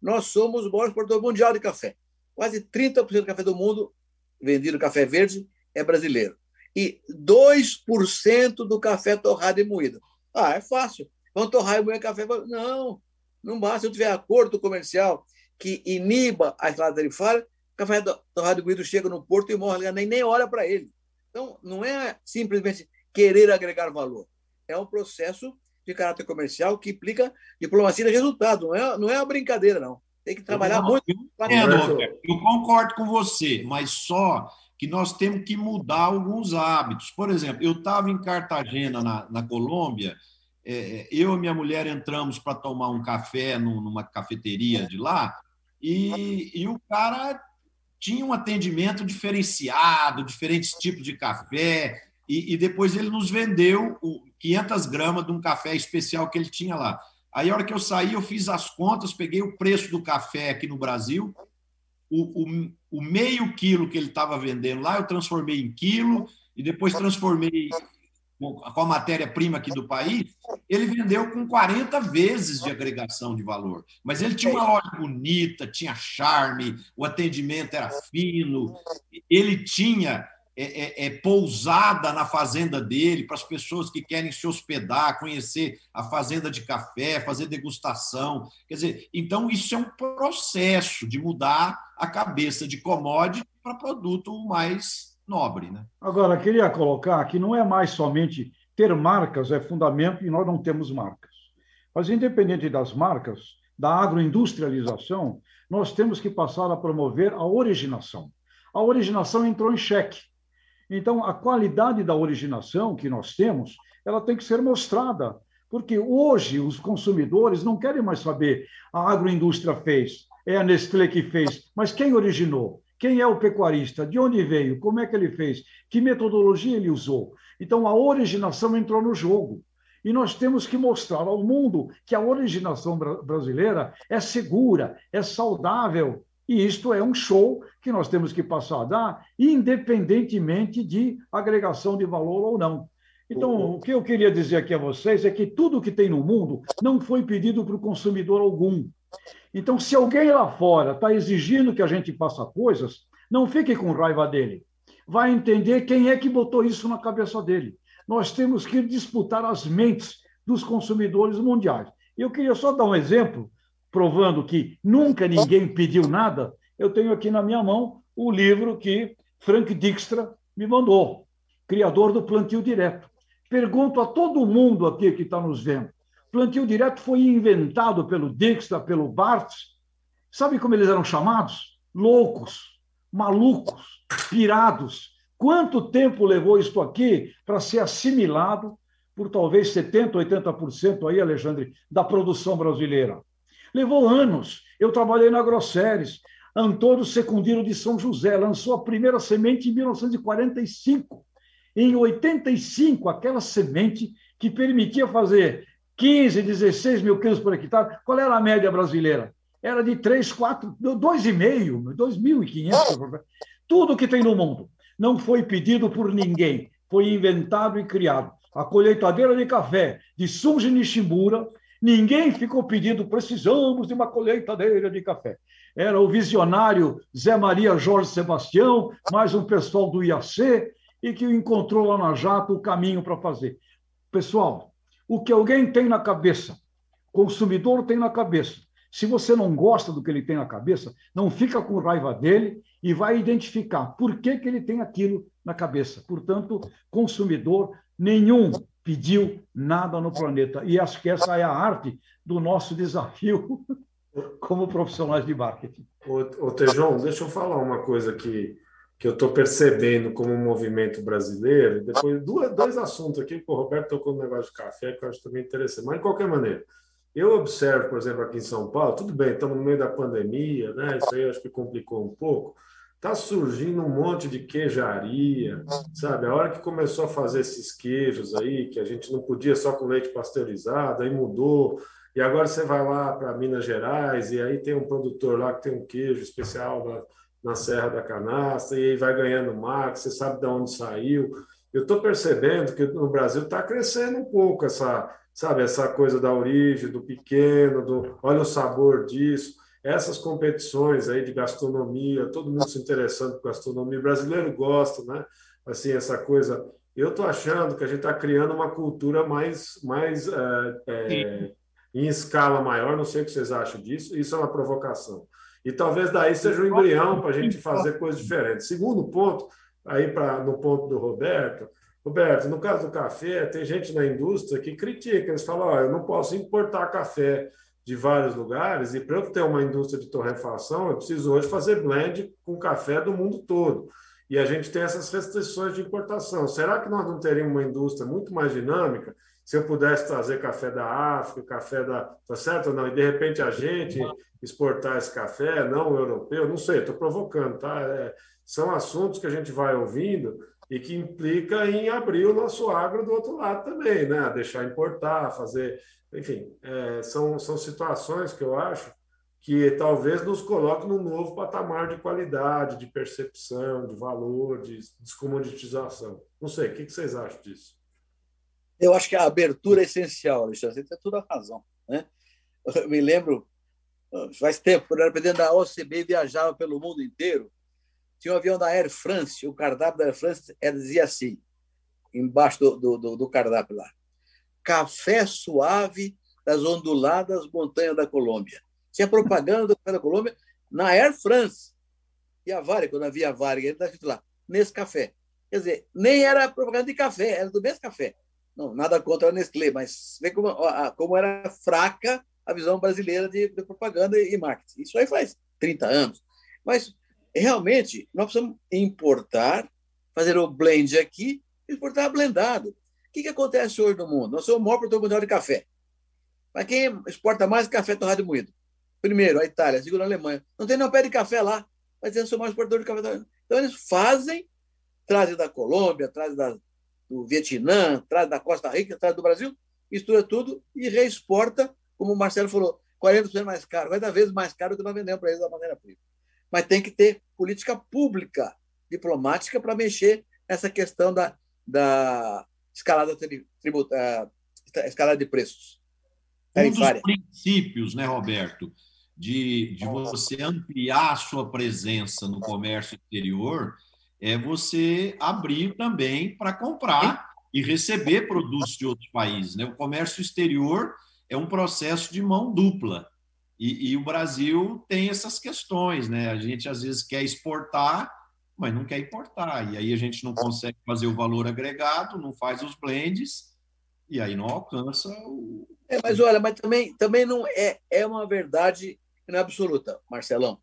Nós somos o maior exportador mundial de café. Quase 30% do café do mundo, vendido café verde, é brasileiro. E 2% do café torrado e moído. Ah, é fácil. Vão torrar e moer café. Não, não basta. Se eu tiver acordo comercial que iniba a escalada tarifária, o café torrado e moído chega no porto e morre, nem, nem olha para ele. Então, não é simplesmente querer agregar valor. É um processo de caráter comercial que implica diplomacia de resultado. Não é, não é uma brincadeira, não. Tem que trabalhar eu, muito.
Eu, eu concordo com você, mas só que nós temos que mudar alguns hábitos. Por exemplo, eu estava em Cartagena, na, na Colômbia, eu e minha mulher entramos para tomar um café numa cafeteria de lá e, e o cara tinha um atendimento diferenciado, diferentes tipos de café, e, e, depois ele nos vendeu 500 gramas de um café especial que ele tinha lá. Aí, a hora que eu saí, eu fiz as contas, peguei o preço do café aqui no Brasil, o, o, o meio quilo que ele estava vendendo lá, eu transformei em quilo, e depois transformei com a matéria-prima aqui do país, ele vendeu com 40 vezes de agregação de valor. Mas ele tinha uma loja bonita, tinha charme, o atendimento era fino, ele tinha é, é, é, pousada na fazenda dele para as pessoas que querem se hospedar, conhecer a fazenda de café, fazer degustação. Quer dizer, então isso é um processo de mudar a cabeça de commodity para produto mais nobre. Né?
Agora, queria colocar que não é mais somente ter marcas é fundamento e nós não temos marcas. Mas, independente das marcas, da agroindustrialização, nós temos que passar a promover a originação. A originação entrou em xeque então, a qualidade da originação que nós temos, ela tem que ser mostrada, porque hoje os consumidores não querem mais saber a agroindústria fez, é a Nestlé que fez, mas quem originou? Quem é o pecuarista? De onde veio? Como é que ele fez? Que metodologia ele usou? Então, a originação entrou no jogo. E nós temos que mostrar ao mundo que a originação brasileira é segura, é saudável, e isto é um show que nós temos que passar a dar, independentemente de agregação de valor ou não. Então, o que eu queria dizer aqui a vocês é que tudo que tem no mundo não foi pedido para o consumidor algum. Então, se alguém lá fora está exigindo que a gente faça coisas, não fique com raiva dele. Vai entender quem é que botou isso na cabeça dele. Nós temos que disputar as mentes dos consumidores mundiais. Eu queria só dar um exemplo provando que nunca ninguém pediu nada, eu tenho aqui na minha mão o livro que Frank Dijkstra me mandou, criador do plantio direto. Pergunto a todo mundo aqui que está nos vendo: plantio direto foi inventado pelo Dijkstra, pelo Barthes. Sabe como eles eram chamados? Loucos, malucos, pirados. Quanto tempo levou isso aqui para ser assimilado por talvez 70%, 80% aí, Alexandre, da produção brasileira? Levou anos. Eu trabalhei na Grosseres. Antônio Secundino de São José lançou a primeira semente em 1945. Em 85, aquela semente que permitia fazer 15, 16 mil quilos por hectare, qual era a média brasileira? Era de 3, 4, 2,5, 2.500. Tudo que tem no mundo não foi pedido por ninguém, foi inventado e criado. A colheitadeira de café de Sunji Nishimura Ninguém ficou pedindo, precisamos de uma colheitadeira de café. Era o visionário Zé Maria Jorge Sebastião, mais um pessoal do IAC, e que encontrou lá na Jato o caminho para fazer. Pessoal, o que alguém tem na cabeça, consumidor tem na cabeça. Se você não gosta do que ele tem na cabeça, não fica com raiva dele e vai identificar por que, que ele tem aquilo na cabeça. Portanto, consumidor nenhum pediu nada no planeta. E acho que essa é a arte do nosso desafio como profissionais de marketing.
Ô, ô Tejão, deixa eu falar uma coisa que, que eu estou percebendo como um movimento brasileiro. Depois, duas, dois assuntos aqui, o Roberto tocou no negócio de café, que eu acho também interessante. Mas, de qualquer maneira, eu observo, por exemplo, aqui em São Paulo, tudo bem, estamos no meio da pandemia, né? isso aí acho que complicou um pouco, Está surgindo um monte de queijaria, sabe? A hora que começou a fazer esses queijos aí, que a gente não podia só com leite pasteurizado, aí mudou. E agora você vai lá para Minas Gerais e aí tem um produtor lá que tem um queijo especial na, na Serra da Canastra e aí vai ganhando marca, você sabe de onde saiu. Eu estou percebendo que no Brasil está crescendo um pouco essa, sabe, essa coisa da origem, do pequeno, do olha o sabor disso essas competições aí de gastronomia, todo mundo se interessando por gastronomia, o brasileiro gosta, né? Assim, essa coisa. Eu estou achando que a gente está criando uma cultura mais, mais é, é, em escala maior, não sei o que vocês acham disso, isso é uma provocação. E talvez daí seja um embrião para a gente fazer coisas diferentes. Segundo ponto, aí para no ponto do Roberto, Roberto, no caso do café, tem gente na indústria que critica, eles falam, oh, eu não posso importar café de vários lugares, e para eu ter uma indústria de torrefação, eu preciso hoje fazer blend com café do mundo todo. E a gente tem essas restrições de importação. Será que nós não teríamos uma indústria muito mais dinâmica se eu pudesse trazer café da África, café da. Tá certo ou não? E de repente a gente exportar esse café, não o europeu, não sei, estou provocando, tá? É, são assuntos que a gente vai ouvindo e que implica em abrir o nosso agro do outro lado também, né? Deixar importar, fazer. Enfim, é, são, são situações que eu acho que talvez nos coloque num novo patamar de qualidade, de percepção, de valor, de descomoditização. Não sei, o que vocês acham disso?
Eu acho que a abertura é essencial, Alexandre. Você tem toda a razão. Né? Eu me lembro, faz tempo, quando eu era presidente da OCB viajava pelo mundo inteiro, tinha um avião da Air France, o cardápio da Air France dizia assim, embaixo do, do, do cardápio lá: café suave das onduladas montanhas da Colômbia. Tinha propaganda do café da Colômbia na Air France. E a Varig, quando havia a Varig, ele está escrito lá, nesse café. Quer dizer, nem era propaganda de café, era do mesmo café. Não, nada contra a Nestlé, mas vê como, como era fraca a visão brasileira de, de propaganda e marketing. Isso aí faz 30 anos. Mas, realmente, nós precisamos importar, fazer o blend aqui, exportar blendado. O que, que acontece hoje no mundo? Nós somos o maior produtor mundial de café. Mas quem exporta mais café torrado e moído? Primeiro, a Itália, segundo, a Alemanha. Não tem nenhum pé de café lá, mas eles são mais exportadores de café. Então, eles fazem, trazem da Colômbia, trazem da, do Vietnã, traz da Costa Rica, traz do Brasil, mistura tudo e reexporta, como o Marcelo falou, 40% mais caro, vai dar vezes mais caro que nós vendemos para eles da matéria-prima. Mas tem que ter política pública, diplomática, para mexer nessa questão da, da escalada, tributa, escalada de preços.
Um dos princípios, né, Roberto, de, de você ampliar a sua presença no comércio exterior é você abrir também para comprar e receber produtos de outros países. Né? O comércio exterior é um processo de mão dupla. E, e, o Brasil tem essas questões. Né? A gente, às vezes, quer exportar, mas não quer importar. E aí a gente não consegue fazer o valor agregado, não faz os blends, e aí não alcança o.
É, mas olha, mas também, também não é, é uma verdade absoluta, Marcelão.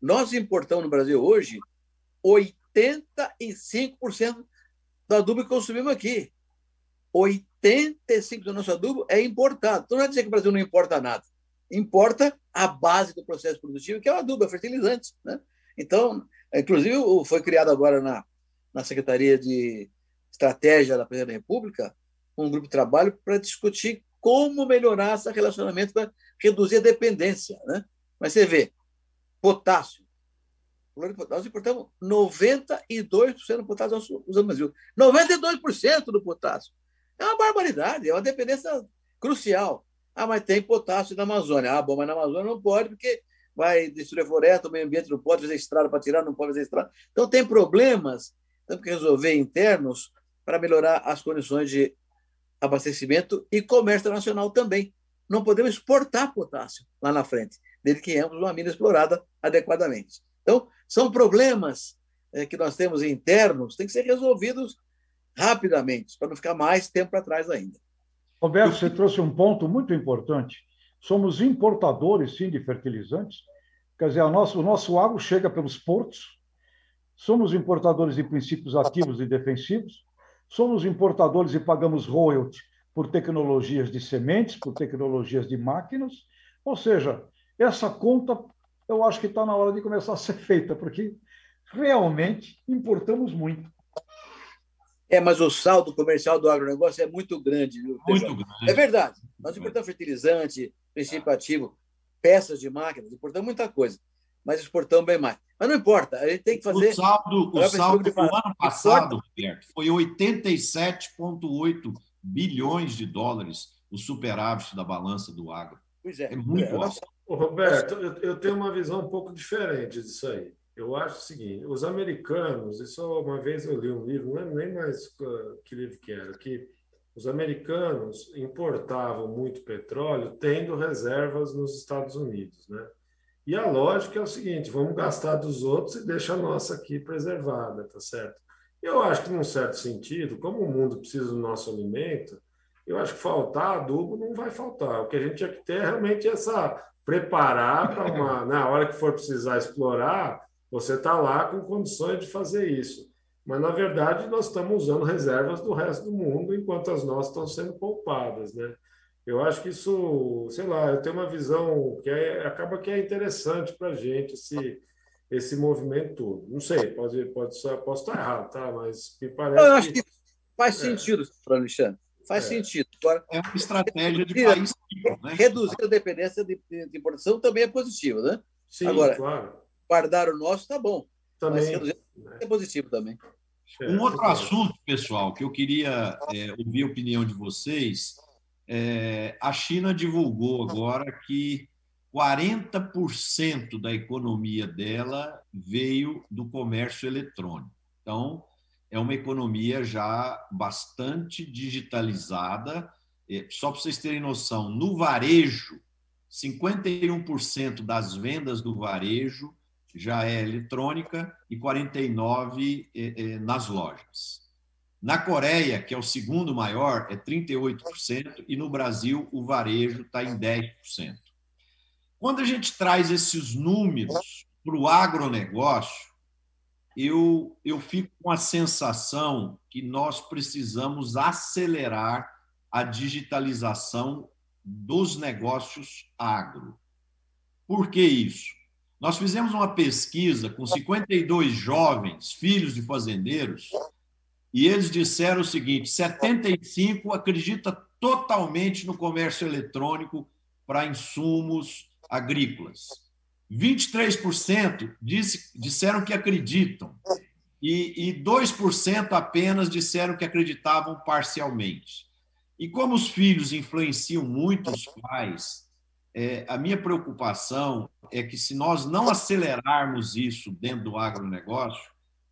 Nós importamos no Brasil hoje 85% do adubo que consumimos aqui. 85% do nosso adubo é importado. Então não é dizer que o Brasil não importa nada. Importa a base do processo produtivo, que é o adubo, é fertilizante. Né? Então, inclusive, foi criado agora na, na Secretaria de Estratégia da Presidência da República um grupo de trabalho para discutir como melhorar esse relacionamento para reduzir a dependência. Né? Mas você vê, potássio, nós importamos 92% do potássio nós usamos no Brasil. 92% do potássio. É uma barbaridade, é uma dependência crucial. Ah, mas tem potássio na Amazônia. Ah, bom, mas na Amazônia não pode, porque vai destruir a floresta, o meio ambiente não pode fazer estrada para tirar, não pode fazer estrada. Então, tem problemas, temos que resolver internos para melhorar as condições de abastecimento e comércio internacional também. Não podemos exportar potássio lá na frente, desde que tenhamos uma mina explorada adequadamente. Então, são problemas é, que nós temos internos, têm que ser resolvidos rapidamente, para não ficar mais tempo para trás ainda.
Roberto, você trouxe um ponto muito importante. Somos importadores, sim, de fertilizantes. Quer dizer, nosso, o nosso agro chega pelos portos. Somos importadores de princípios ativos e defensivos. Somos importadores e pagamos royalty por tecnologias de sementes, por tecnologias de máquinas. Ou seja, essa conta eu acho que está na hora de começar a ser feita, porque realmente importamos muito.
É, mas o saldo comercial do agronegócio é muito grande. Viu?
Muito grande.
É verdade. Nós importamos fertilizante, princípio ativo, peças de máquinas, importamos muita coisa, mas exportamos bem mais. Mas não importa, a gente tem que fazer.
O saldo, o saldo do ano passado, Roberto, foi 87,8 bilhões de dólares o superávit da balança do agro.
Pois é.
É muito é, alto.
Roberto, eu, tenho uma visão um pouco diferente disso aí. Eu acho o seguinte: os americanos, isso uma vez eu li um livro, não é nem mais que livro que era, que os americanos importavam muito petróleo tendo reservas nos Estados Unidos, né? E a lógica é o seguinte: vamos gastar dos outros e deixa a nossa aqui preservada, tá certo? Eu acho que, num certo sentido, como o mundo precisa do nosso alimento, eu acho que faltar adubo não vai faltar. O que a gente tinha que ter é realmente essa preparar para uma. Na hora que for precisar explorar, você está lá com condições de fazer isso. Mas, na verdade, nós estamos usando reservas do resto do mundo, enquanto as nossas estão sendo poupadas. Né? Eu acho que isso, sei lá, eu tenho uma visão que é, acaba que é interessante para a gente esse, esse movimento todo. Não sei, pode, pode, posso estar errado, tá? mas me parece.
Eu acho que, que faz é. sentido, Alexandre. Faz é. sentido.
Agora, é uma estratégia de país.
Né? Reduzir a dependência de, de importação também é positivo, né?
Sim, Agora, claro.
guardar o nosso está bom. Também. Mas reduzir né? é positivo também.
É, um outro assunto, pessoal, que eu queria é, ouvir a opinião de vocês. É, a China divulgou agora que 40% da economia dela veio do comércio eletrônico. Então, é uma economia já bastante digitalizada. É, só para vocês terem noção, no varejo, 51% das vendas do varejo já é eletrônica e 49% é, é, nas lojas. Na Coreia, que é o segundo maior, é 38%, e no Brasil o varejo está em 10%. Quando a gente traz esses números para o agronegócio, eu, eu fico com a sensação que nós precisamos acelerar a digitalização dos negócios agro. Por que isso? Nós fizemos uma pesquisa com 52 jovens, filhos de fazendeiros, e eles disseram o seguinte: 75 acredita totalmente no comércio eletrônico para insumos agrícolas. 23% disse, disseram que acreditam e, e 2% apenas disseram que acreditavam parcialmente. E como os filhos influenciam muito os pais, é, a minha preocupação é que se nós não acelerarmos isso dentro do agronegócio,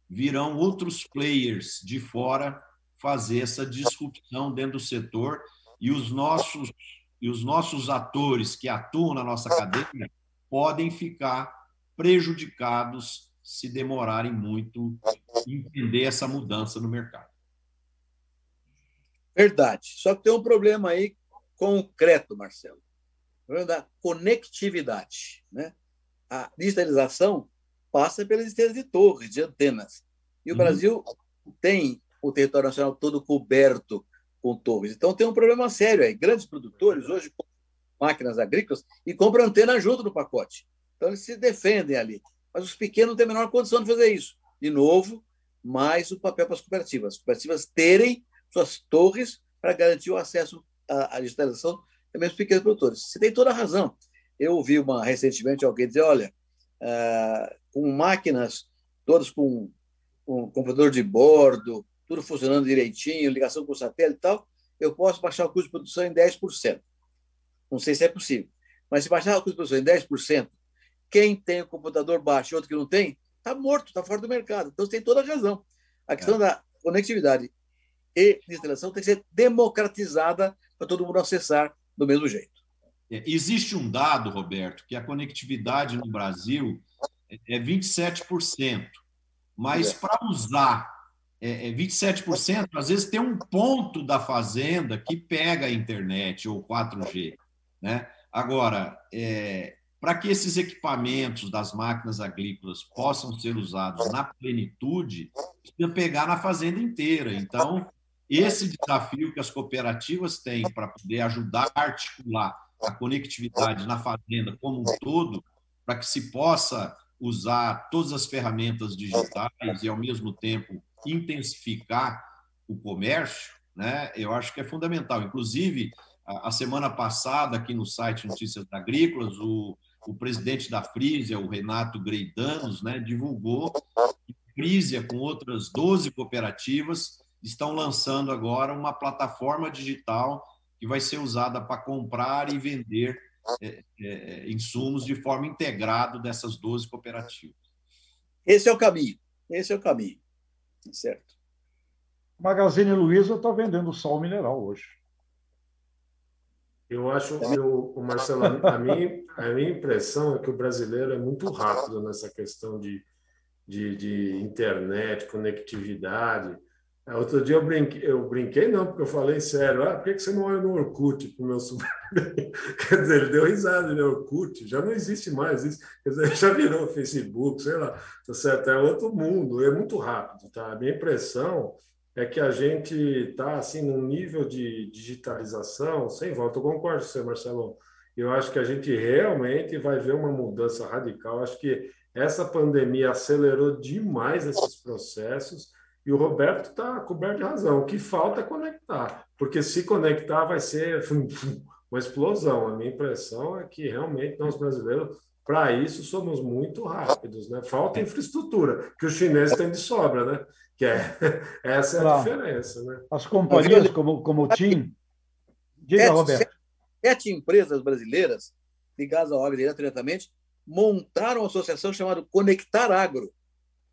virão outros players de fora fazer essa disrupção dentro do setor e os nossos e os nossos atores que atuam na nossa cadeia podem ficar prejudicados se demorarem muito em entender essa mudança no mercado.
Verdade. Só que tem um problema aí concreto, Marcelo. O problema da conectividade. Né? A digitalização passa pela existência de torres, de antenas. E o uhum. Brasil tem o território nacional todo coberto com torres. Então tem um problema sério aí. Grandes produtores hoje máquinas agrícolas e compram antena junto no pacote. Então eles se defendem ali. Mas os pequenos têm a menor condição de fazer isso. De novo, mais o papel para as cooperativas. As cooperativas terem suas torres para garantir o acesso à, à digitalização também dos pequenos produtores. Você tem toda a razão. Eu ouvi uma, recentemente alguém dizer: olha, ah, com máquinas todas com, com computador de bordo, tudo funcionando direitinho, ligação com satélite e tal, eu posso baixar o custo de produção em 10%. Não sei se é possível. Mas se baixar o custo em 10%, quem tem o computador baixo e outro que não tem, está morto, está fora do mercado. Então, você tem toda a razão. A questão é. da conectividade e instalação tem que ser democratizada para todo mundo acessar do mesmo jeito.
É, existe um dado, Roberto, que a conectividade no Brasil é 27%, mas é. para usar é, 27%, é às vezes tem um ponto da fazenda que pega a internet ou 4G. Né? Agora, é, para que esses equipamentos das máquinas agrícolas possam ser usados na plenitude, precisa pegar na fazenda inteira. Então, esse desafio que as cooperativas têm para poder ajudar a articular a conectividade na fazenda como um todo, para que se possa usar todas as ferramentas digitais e, ao mesmo tempo, intensificar o comércio, né, eu acho que é fundamental. Inclusive, a, semana passada, aqui no site Notícias Agrícolas, o, o presidente da Frisia, o Renato Greidanos, né, divulgou que Frisia, com outras 12 cooperativas, estão lançando agora uma plataforma digital que vai ser usada para comprar e vender é, é, insumos de forma integrada dessas 12 cooperativas.
Esse é o caminho. Esse é o caminho. Certo.
Magazine Luiza está vendendo sal mineral hoje.
Eu acho, eu, o Marcelo, a minha, a minha impressão é que o brasileiro é muito rápido nessa questão de, de, de internet, conectividade. É, outro dia eu brinquei, eu brinquei não, porque eu falei sério, ah, por que você não olha no Orkut para o meu sobrinho? Quer dizer, ele deu risada, né? Orkut já não existe mais, isso, quer dizer, já virou Facebook, sei lá, tá certo? É outro mundo, é muito rápido, tá? A minha impressão é que a gente está assim num nível de digitalização sem volta. Eu concordo com você, Marcelo. Eu acho que a gente realmente vai ver uma mudança radical. Acho que essa pandemia acelerou demais esses processos e o Roberto está coberto de razão. O que falta é conectar, porque se conectar vai ser uma explosão. A minha impressão é que realmente nós brasileiros, para isso, somos muito rápidos. Né? Falta infraestrutura, que os chineses têm de sobra, né? Que é, essa é a claro. diferença. Né?
As companhias como, como o TIM. Diga, Roberto.
Sete empresas brasileiras ligadas ao agro diretamente montaram uma associação chamada Conectar Agro.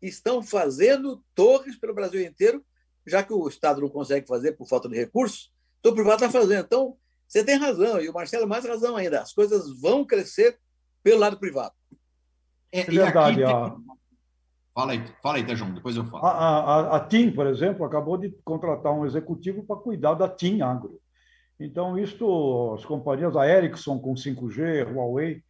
Estão fazendo torres pelo Brasil inteiro, já que o Estado não consegue fazer por falta de recursos, então o privado está fazendo. Então, você tem razão, e o Marcelo mais razão ainda. As coisas vão crescer pelo lado privado.
É, é verdade. Tem... A...
Fala aí, fala aí, João, depois eu falo.
A, a, a TIM, por exemplo, acabou de contratar um executivo para cuidar da TIM Agro. Então, isto, as companhias, a Ericsson com 5G, Huawei,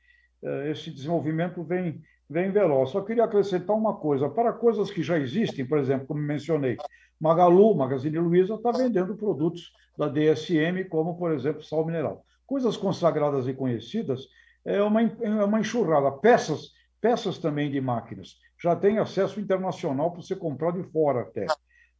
eh, esse desenvolvimento vem, vem veloz. Só queria acrescentar uma coisa: para coisas que já existem, por exemplo, como mencionei, Magalu, Magazine Luiza, está vendendo produtos da DSM, como, por exemplo, sal mineral. Coisas consagradas e conhecidas é uma, é uma enxurrada. Peças, peças também de máquinas. Já tem acesso internacional para você comprar de fora até.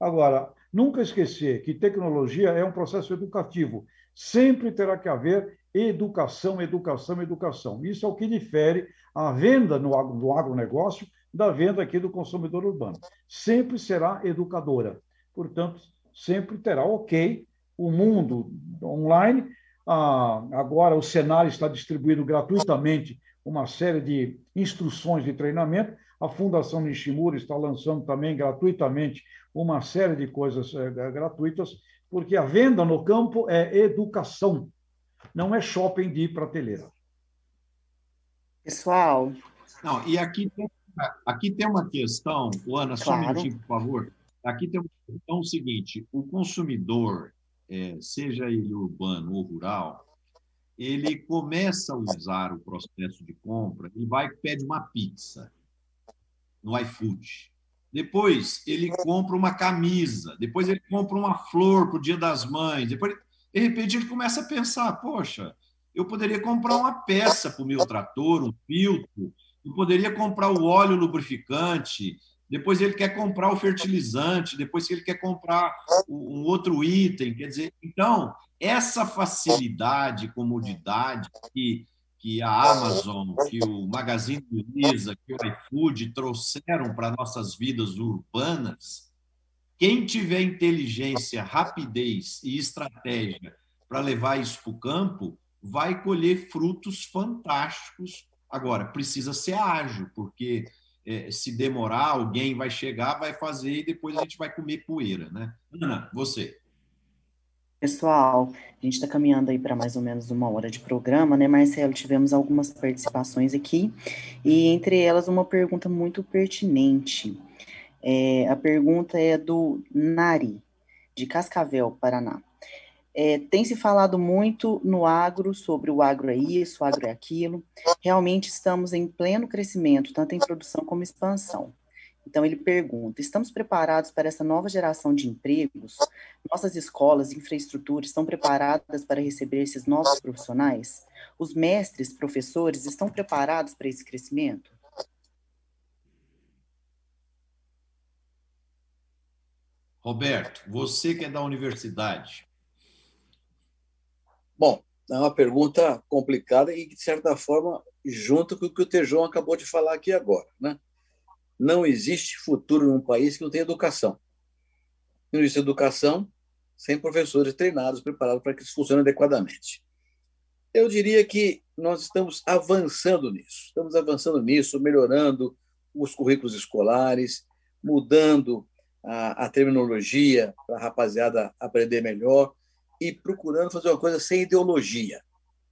Agora, nunca esquecer que tecnologia é um processo educativo. Sempre terá que haver educação, educação, educação. Isso é o que difere a venda no, agronegócio da venda aqui do consumidor urbano. Sempre será educadora. Portanto, sempre terá ok o mundo online. Ah, agora o cenário está distribuído gratuitamente uma série de instruções de treinamento. A Fundação Nishimura está lançando também gratuitamente uma série de coisas é, gratuitas, porque a venda no campo é educação, não é shopping de prateleira.
Pessoal.
Não, e aqui tem, aqui tem uma questão, Ana, só um minutinho, por favor. Aqui tem uma questão seguinte: o consumidor, é, seja ele urbano ou rural, ele começa a usar o processo de compra, ele vai e pede uma pizza no iFood. Depois ele compra uma camisa, depois ele compra uma flor para o Dia das Mães, depois, de repente, ele começa a pensar: poxa, eu poderia comprar uma peça para o meu trator, um filtro, eu poderia comprar o óleo lubrificante, depois ele quer comprar o fertilizante, depois ele quer comprar um outro item. Quer dizer, então, essa facilidade, comodidade que, que a Amazon, que o Magazine Luiza, que o iFood trouxeram para nossas vidas urbanas, quem tiver inteligência, rapidez e estratégia para levar isso para o campo, vai colher frutos fantásticos. Agora, precisa ser ágil, porque é, se demorar, alguém vai chegar, vai fazer e depois a gente vai comer poeira, né? Ana, você.
Pessoal, a gente está caminhando aí para mais ou menos uma hora de programa, né, Marcelo? Tivemos algumas participações aqui, e entre elas uma pergunta muito pertinente. É, a pergunta é do Nari, de Cascavel, Paraná. É, tem se falado muito no agro sobre o agro é isso, o agro é aquilo. Realmente estamos em pleno crescimento, tanto em produção como expansão. Então ele pergunta: estamos preparados para essa nova geração de empregos? Nossas escolas infraestruturas estão preparadas para receber esses novos profissionais? Os mestres, professores estão preparados para esse crescimento?
Roberto, você que é da universidade,
Bom, é uma pergunta complicada e, de certa forma, junto com o que o Tejão acabou de falar aqui agora. Né? Não existe futuro num país que não tem educação. Não existe educação sem professores treinados, preparados para que isso funcione adequadamente. Eu diria que nós estamos avançando nisso. Estamos avançando nisso, melhorando os currículos escolares, mudando a, a terminologia para a rapaziada aprender melhor e procurando fazer uma coisa sem ideologia.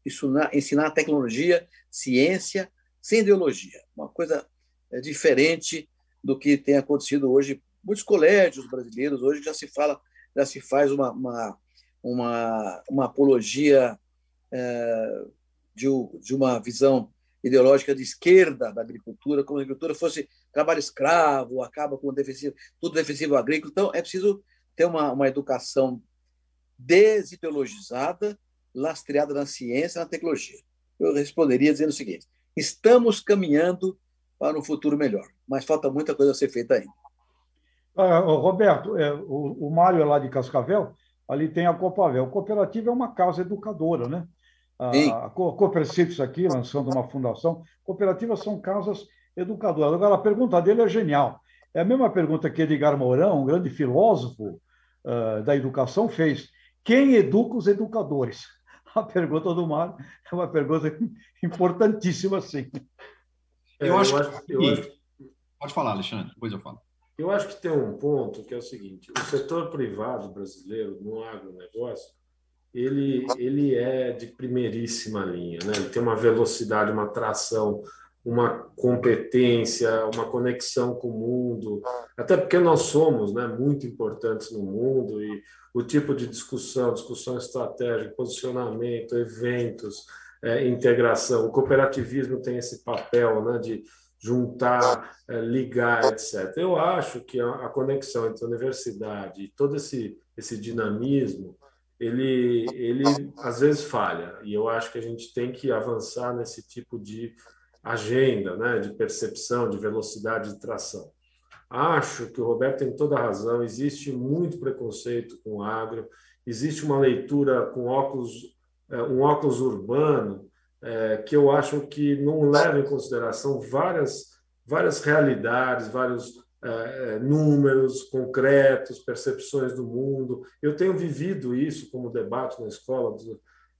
Isso ensinar tecnologia, ciência, sem ideologia. Uma coisa é, diferente do que tem acontecido hoje. Muitos colégios brasileiros hoje já se fala, já se faz uma, uma, uma, uma apologia é, de, de uma visão ideológica de esquerda da agricultura, como a agricultura fosse trabalho escravo, acaba com o defensivo, tudo defensivo agrícola. Então, é preciso ter uma, uma educação desideologizada, lastreada na ciência e na tecnologia. Eu responderia dizendo o seguinte: estamos caminhando para um futuro melhor. Mas falta muita coisa a ser feita ainda.
Ah, Roberto, é, o, o Mário é lá de Cascavel, ali tem a Copavel. Cooperativa é uma casa educadora, né? A, a Copercipes aqui, lançando uma fundação. Cooperativas são casas educadoras. Agora, a pergunta dele é genial. É a mesma pergunta que Edgar Mourão, um grande filósofo uh, da educação, fez. Quem educa os educadores? A pergunta do Mário é uma pergunta importantíssima, sim.
É, eu, acho, eu acho que... Eu acho... Pode falar, Alexandre, depois eu falo.
Eu acho que tem um ponto que é o seguinte: o setor privado brasileiro no agronegócio ele, ele é de primeiríssima linha, né? ele tem uma velocidade, uma tração, uma competência, uma conexão com o mundo, até porque nós somos né, muito importantes no mundo e o tipo de discussão, discussão estratégica, posicionamento, eventos, é, integração. O cooperativismo tem esse papel né, de juntar, é, ligar, etc. Eu acho que a, conexão entre a universidade e todo esse, esse dinamismo ele, ele às vezes falha. E eu acho que a gente tem que avançar nesse tipo de agenda, né, de percepção, de velocidade de tração. Acho que o Roberto tem toda a razão. Existe muito preconceito com o agro, existe uma leitura com óculos, é, um óculos urbano, é, que eu acho que não leva em consideração várias, várias realidades, vários é, números concretos, percepções do mundo. Eu tenho vivido isso como debate na escola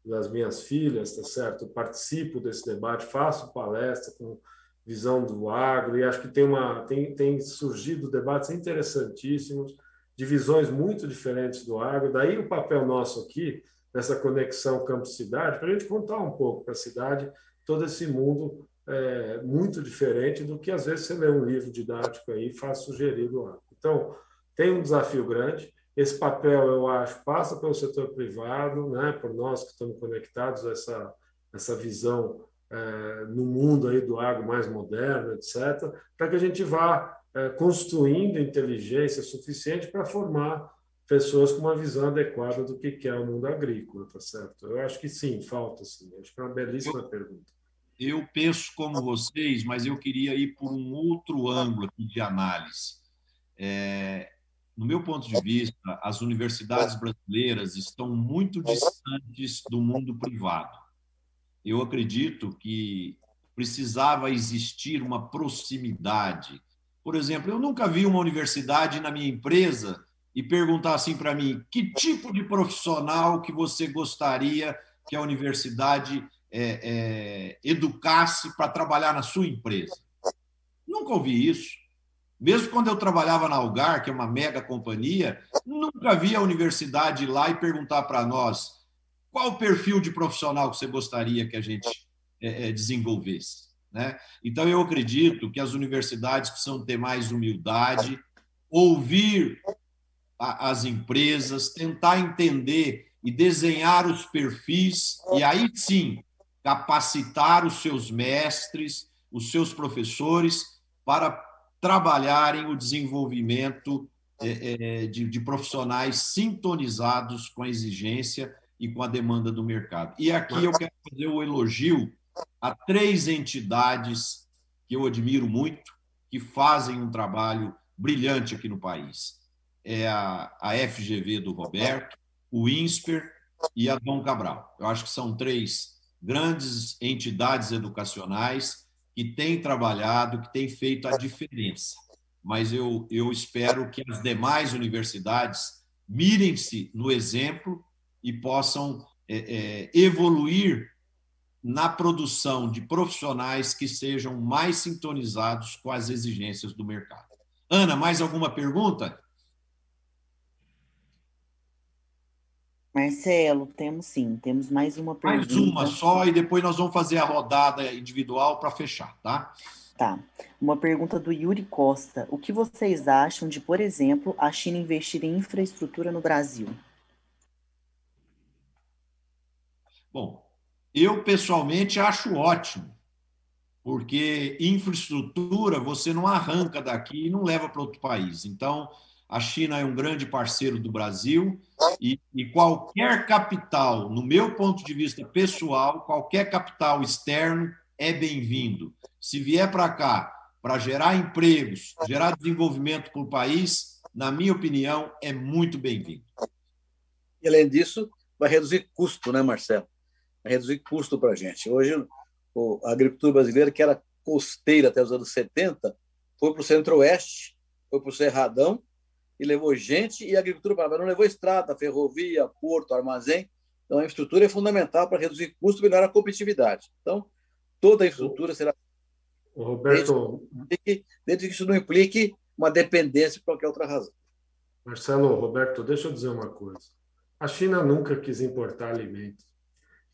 das minhas filhas, tá certo? Participo desse debate, faço palestra com visão do agro e acho que tem uma tem, tem surgido debates interessantíssimos de visões muito diferentes do agro. Daí o papel nosso aqui nessa conexão campo-cidade para a gente contar um pouco para a cidade todo esse mundo é, muito diferente do que às vezes você lê um livro didático aí e faz sugerido lá. Então tem um desafio grande. Esse papel, eu acho, passa pelo setor privado, né, por nós que estamos conectados a essa, essa visão é, no mundo aí do agro mais moderno, etc., para que a gente vá é, construindo inteligência suficiente para formar pessoas com uma visão adequada do que é o mundo agrícola, tá certo? Eu acho que sim, falta sim. Acho que é uma belíssima eu, pergunta.
Eu penso como vocês, mas eu queria ir por um outro ângulo de análise. É, no meu ponto de vista, as universidades brasileiras estão muito distantes do mundo privado. Eu acredito que precisava existir uma proximidade. Por exemplo, eu nunca vi uma universidade na minha empresa e perguntar assim para mim: que tipo de profissional que você gostaria que a universidade é, é, educasse para trabalhar na sua empresa? Nunca ouvi isso. Mesmo quando eu trabalhava na Algar, que é uma mega companhia, nunca vi a universidade ir lá e perguntar para nós qual o perfil de profissional que você gostaria que a gente é, é, desenvolvesse. Né? Então, eu acredito que as universidades precisam ter mais humildade, ouvir a, as empresas, tentar entender e desenhar os perfis, e aí sim capacitar os seus mestres, os seus professores, para trabalharem o desenvolvimento é, é, de, profissionais sintonizados com a exigência e com a demanda do mercado. E aqui eu quero fazer o elogio a três entidades que eu admiro muito, que fazem um trabalho brilhante aqui no país. É a, a FGV do Roberto, o INSPER e a Dom Cabral. Eu acho que são três grandes entidades educacionais que tem trabalhado, que tem feito a diferença. Mas eu, eu espero que as demais universidades mirem-se no exemplo e possam é, é, evoluir na produção de profissionais que sejam mais sintonizados com as exigências do mercado. Ana, mais alguma pergunta?
Marcelo, temos sim, temos mais uma pergunta.
Mais uma só e depois nós vamos fazer a rodada individual para fechar, tá?
Tá. Uma pergunta do Yuri Costa. O que vocês acham de, por exemplo, a China investir em infraestrutura no Brasil?
Bom, eu pessoalmente acho ótimo, porque infraestrutura você não arranca daqui e não leva para outro país. Então, a China é um grande parceiro do Brasil e, e, qualquer capital, no meu ponto de vista pessoal, qualquer capital externo é bem-vindo. Se vier para cá para gerar empregos, gerar desenvolvimento para o país, na minha opinião, é muito bem-vindo.
E, além disso, vai reduzir custo, né, Marcelo? Vai reduzir custo para a gente. Hoje, a agricultura brasileira, que era costeira até os anos 70, foi para o centro-oeste, foi para o Cerradão, e levou gente, e agricultura para não levou estrada, ferrovia, porto, armazém. Então, a infraestrutura é fundamental para reduzir custo e melhorar a competitividade. Então, toda a infraestrutura será.
Roberto.
Desde que, desde que isso não implique uma dependência por qualquer outra razão.
Marcelo, Roberto, deixa eu dizer uma coisa. A China nunca quis importar alimentos.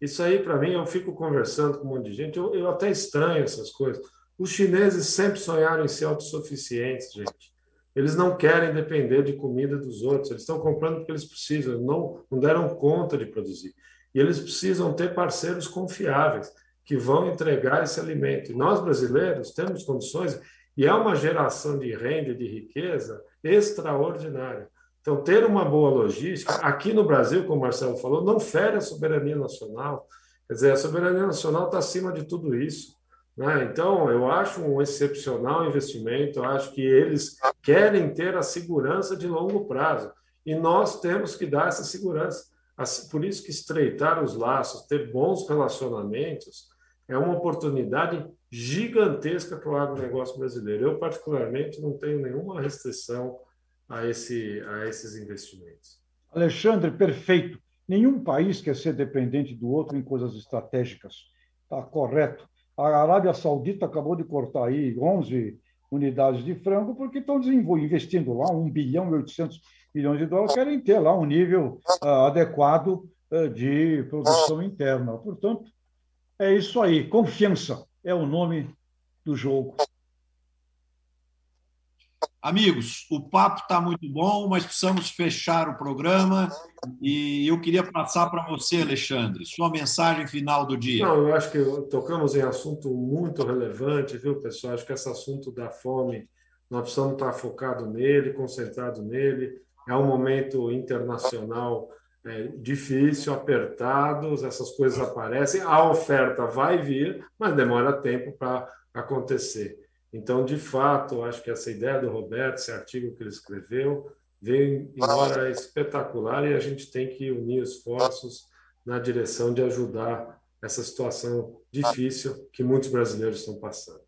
Isso aí, para mim, eu fico conversando com um monte de gente, eu, eu até estranho essas coisas. Os chineses sempre sonharam em ser autossuficientes, gente. Eles não querem depender de comida dos outros, eles estão comprando porque eles precisam, não, não deram conta de produzir. E eles precisam ter parceiros confiáveis que vão entregar esse alimento. E nós, brasileiros, temos condições, e é uma geração de renda e de riqueza extraordinária. Então, ter uma boa logística, aqui no Brasil, como o Marcelo falou, não fere a soberania nacional. Quer dizer, a soberania nacional está acima de tudo isso. Né? Então, eu acho um excepcional investimento, eu acho que eles querem ter a segurança de longo prazo. E nós temos que dar essa segurança. Por isso que estreitar os laços, ter bons relacionamentos, é uma oportunidade gigantesca para o agronegócio brasileiro. Eu, particularmente, não tenho nenhuma restrição a, esse, a esses investimentos.
Alexandre, perfeito. Nenhum país quer ser dependente do outro em coisas estratégicas. Está correto. A Arábia Saudita acabou de cortar aí 11 unidades de frango porque estão investindo lá 1 bilhão e 800 milhões de dólares, querem ter lá um nível uh, adequado uh, de produção interna. Portanto, é isso aí. Confiança é o nome do jogo.
Amigos, o papo está muito bom, mas precisamos fechar o programa. E eu queria passar para você, Alexandre, sua mensagem final do dia.
Não, eu acho que tocamos em assunto muito relevante, viu, pessoal? Acho que esse assunto da fome, nós precisamos estar focado nele, concentrado nele. É um momento internacional é, difícil, apertado, essas coisas aparecem, a oferta vai vir, mas demora tempo para acontecer. Então, de fato, acho que essa ideia do Roberto, esse artigo que ele escreveu, veio embora espetacular e a gente tem que unir esforços na direção de ajudar essa situação difícil que muitos brasileiros estão passando.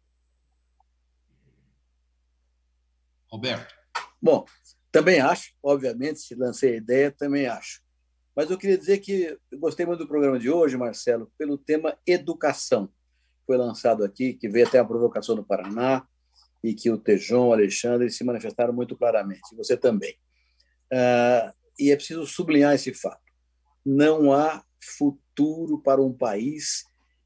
Roberto.
Bom, também acho, obviamente, se lancei a ideia, também acho. Mas eu queria dizer que eu gostei muito do programa de hoje, Marcelo, pelo tema educação foi lançado aqui, que veio até a provocação do Paraná, e que o Tejon, o Alexandre se manifestaram muito claramente, você também. Uh, e é preciso sublinhar esse fato. Não há futuro para um país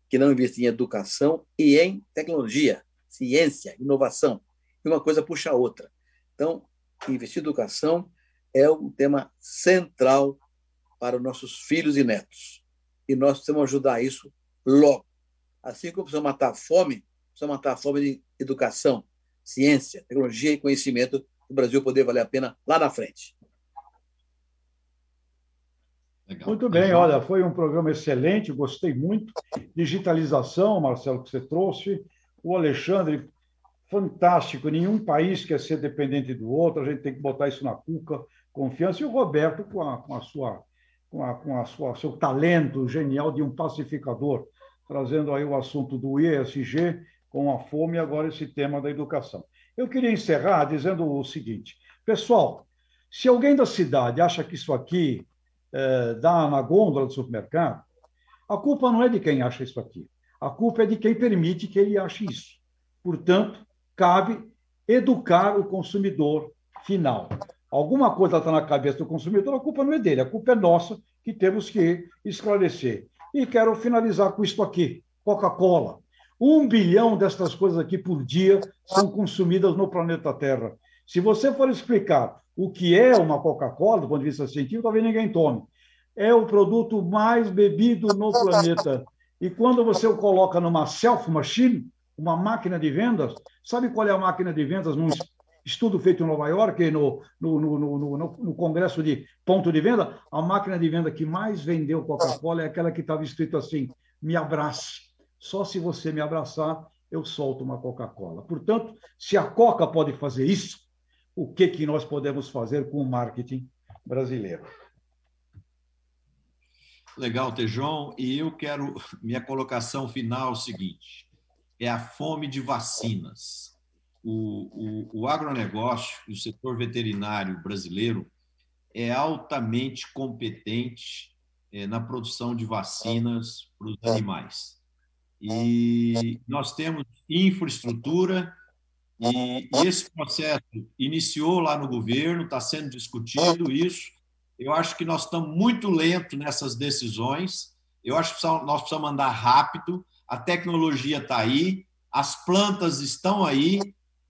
que não investe em educação e em tecnologia, ciência, inovação. E uma coisa puxa a outra. Então, investir em educação é um tema central para os nossos filhos e netos. E nós precisamos ajudar isso logo. Assim como precisa matar a fome, precisa matar a fome de educação, ciência, tecnologia e conhecimento o Brasil poder valer a pena lá na frente.
Legal. Muito bem, olha, foi um programa excelente, gostei muito. Digitalização, Marcelo, que você trouxe. O Alexandre, fantástico. Nenhum país quer ser dependente do outro, a gente tem que botar isso na cuca, confiança. E o Roberto, com a, com a sua com a, com a sua seu talento genial de um pacificador trazendo aí o assunto do ISG com a fome e agora esse tema da educação. Eu queria encerrar dizendo o seguinte, pessoal, se alguém da cidade acha que isso aqui é, dá na gôndola do supermercado, a culpa não é de quem acha isso aqui, a culpa é de quem permite que ele ache isso. Portanto, cabe educar o consumidor final. Alguma coisa está na cabeça do consumidor, a culpa não é dele, a culpa é nossa que temos que esclarecer. E quero finalizar com isso aqui: Coca-Cola. Um bilhão destas coisas aqui por dia são consumidas no planeta Terra. Se você for explicar o que é uma Coca-Cola, do ponto de vista científico, talvez ninguém tome. É o produto mais bebido no planeta. E quando você o coloca numa self-machine, uma máquina de vendas, sabe qual é a máquina de vendas num estudo feito em Nova York, no, no, no, no, congresso de ponto de venda, a máquina de venda que mais vendeu Coca-Cola é aquela que estava escrito assim: me abrace. Só se você me abraçar, eu solto uma Coca-Cola. Portanto, se a Coca pode fazer isso, o que, que nós podemos fazer com o marketing brasileiro?
Legal, Tejon. E eu quero. Minha colocação final é o seguinte: é a fome de vacinas. O, o, o agronegócio e o setor veterinário brasileiro é altamente competente é, na produção de vacinas para os animais. E nós temos infraestrutura, e esse processo iniciou lá no governo, está sendo discutido isso, eu acho que nós estamos muito lentos nessas decisões. Eu acho que nós precisamos andar rápido. A tecnologia está aí, as plantas estão aí,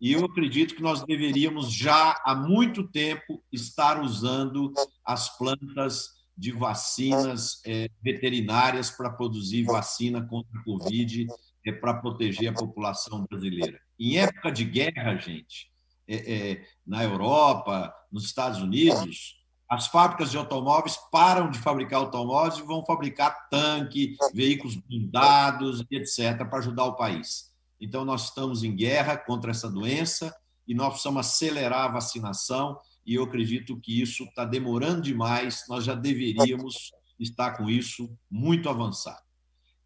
e eu acredito que nós deveríamos já há muito tempo estar usando as plantas de vacinas é, veterinárias para produzir vacina contra a Covid, é, para proteger a população brasileira. Em época de guerra, gente, é, é na Europa, nos Estados Unidos, as fábricas de automóveis param de fabricar automóveis e vão fabricar tanque, veículos blindados, etc., para ajudar o país. Então, nós estamos em guerra contra essa doença e nós precisamos acelerar a vacinação, e eu acredito que isso está demorando demais, nós já deveríamos estar com isso muito avançado.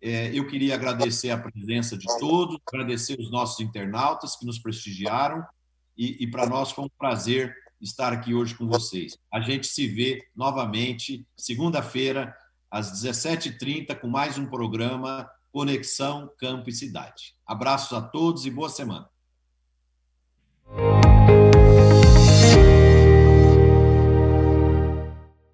É, eu queria agradecer a presença de todos, agradecer os nossos internautas que nos prestigiaram, e, e para nós foi um prazer estar aqui hoje com vocês. A gente se vê novamente segunda-feira, às 17h30, com mais um programa Conexão Campo e Cidade. Abraços a todos e boa semana.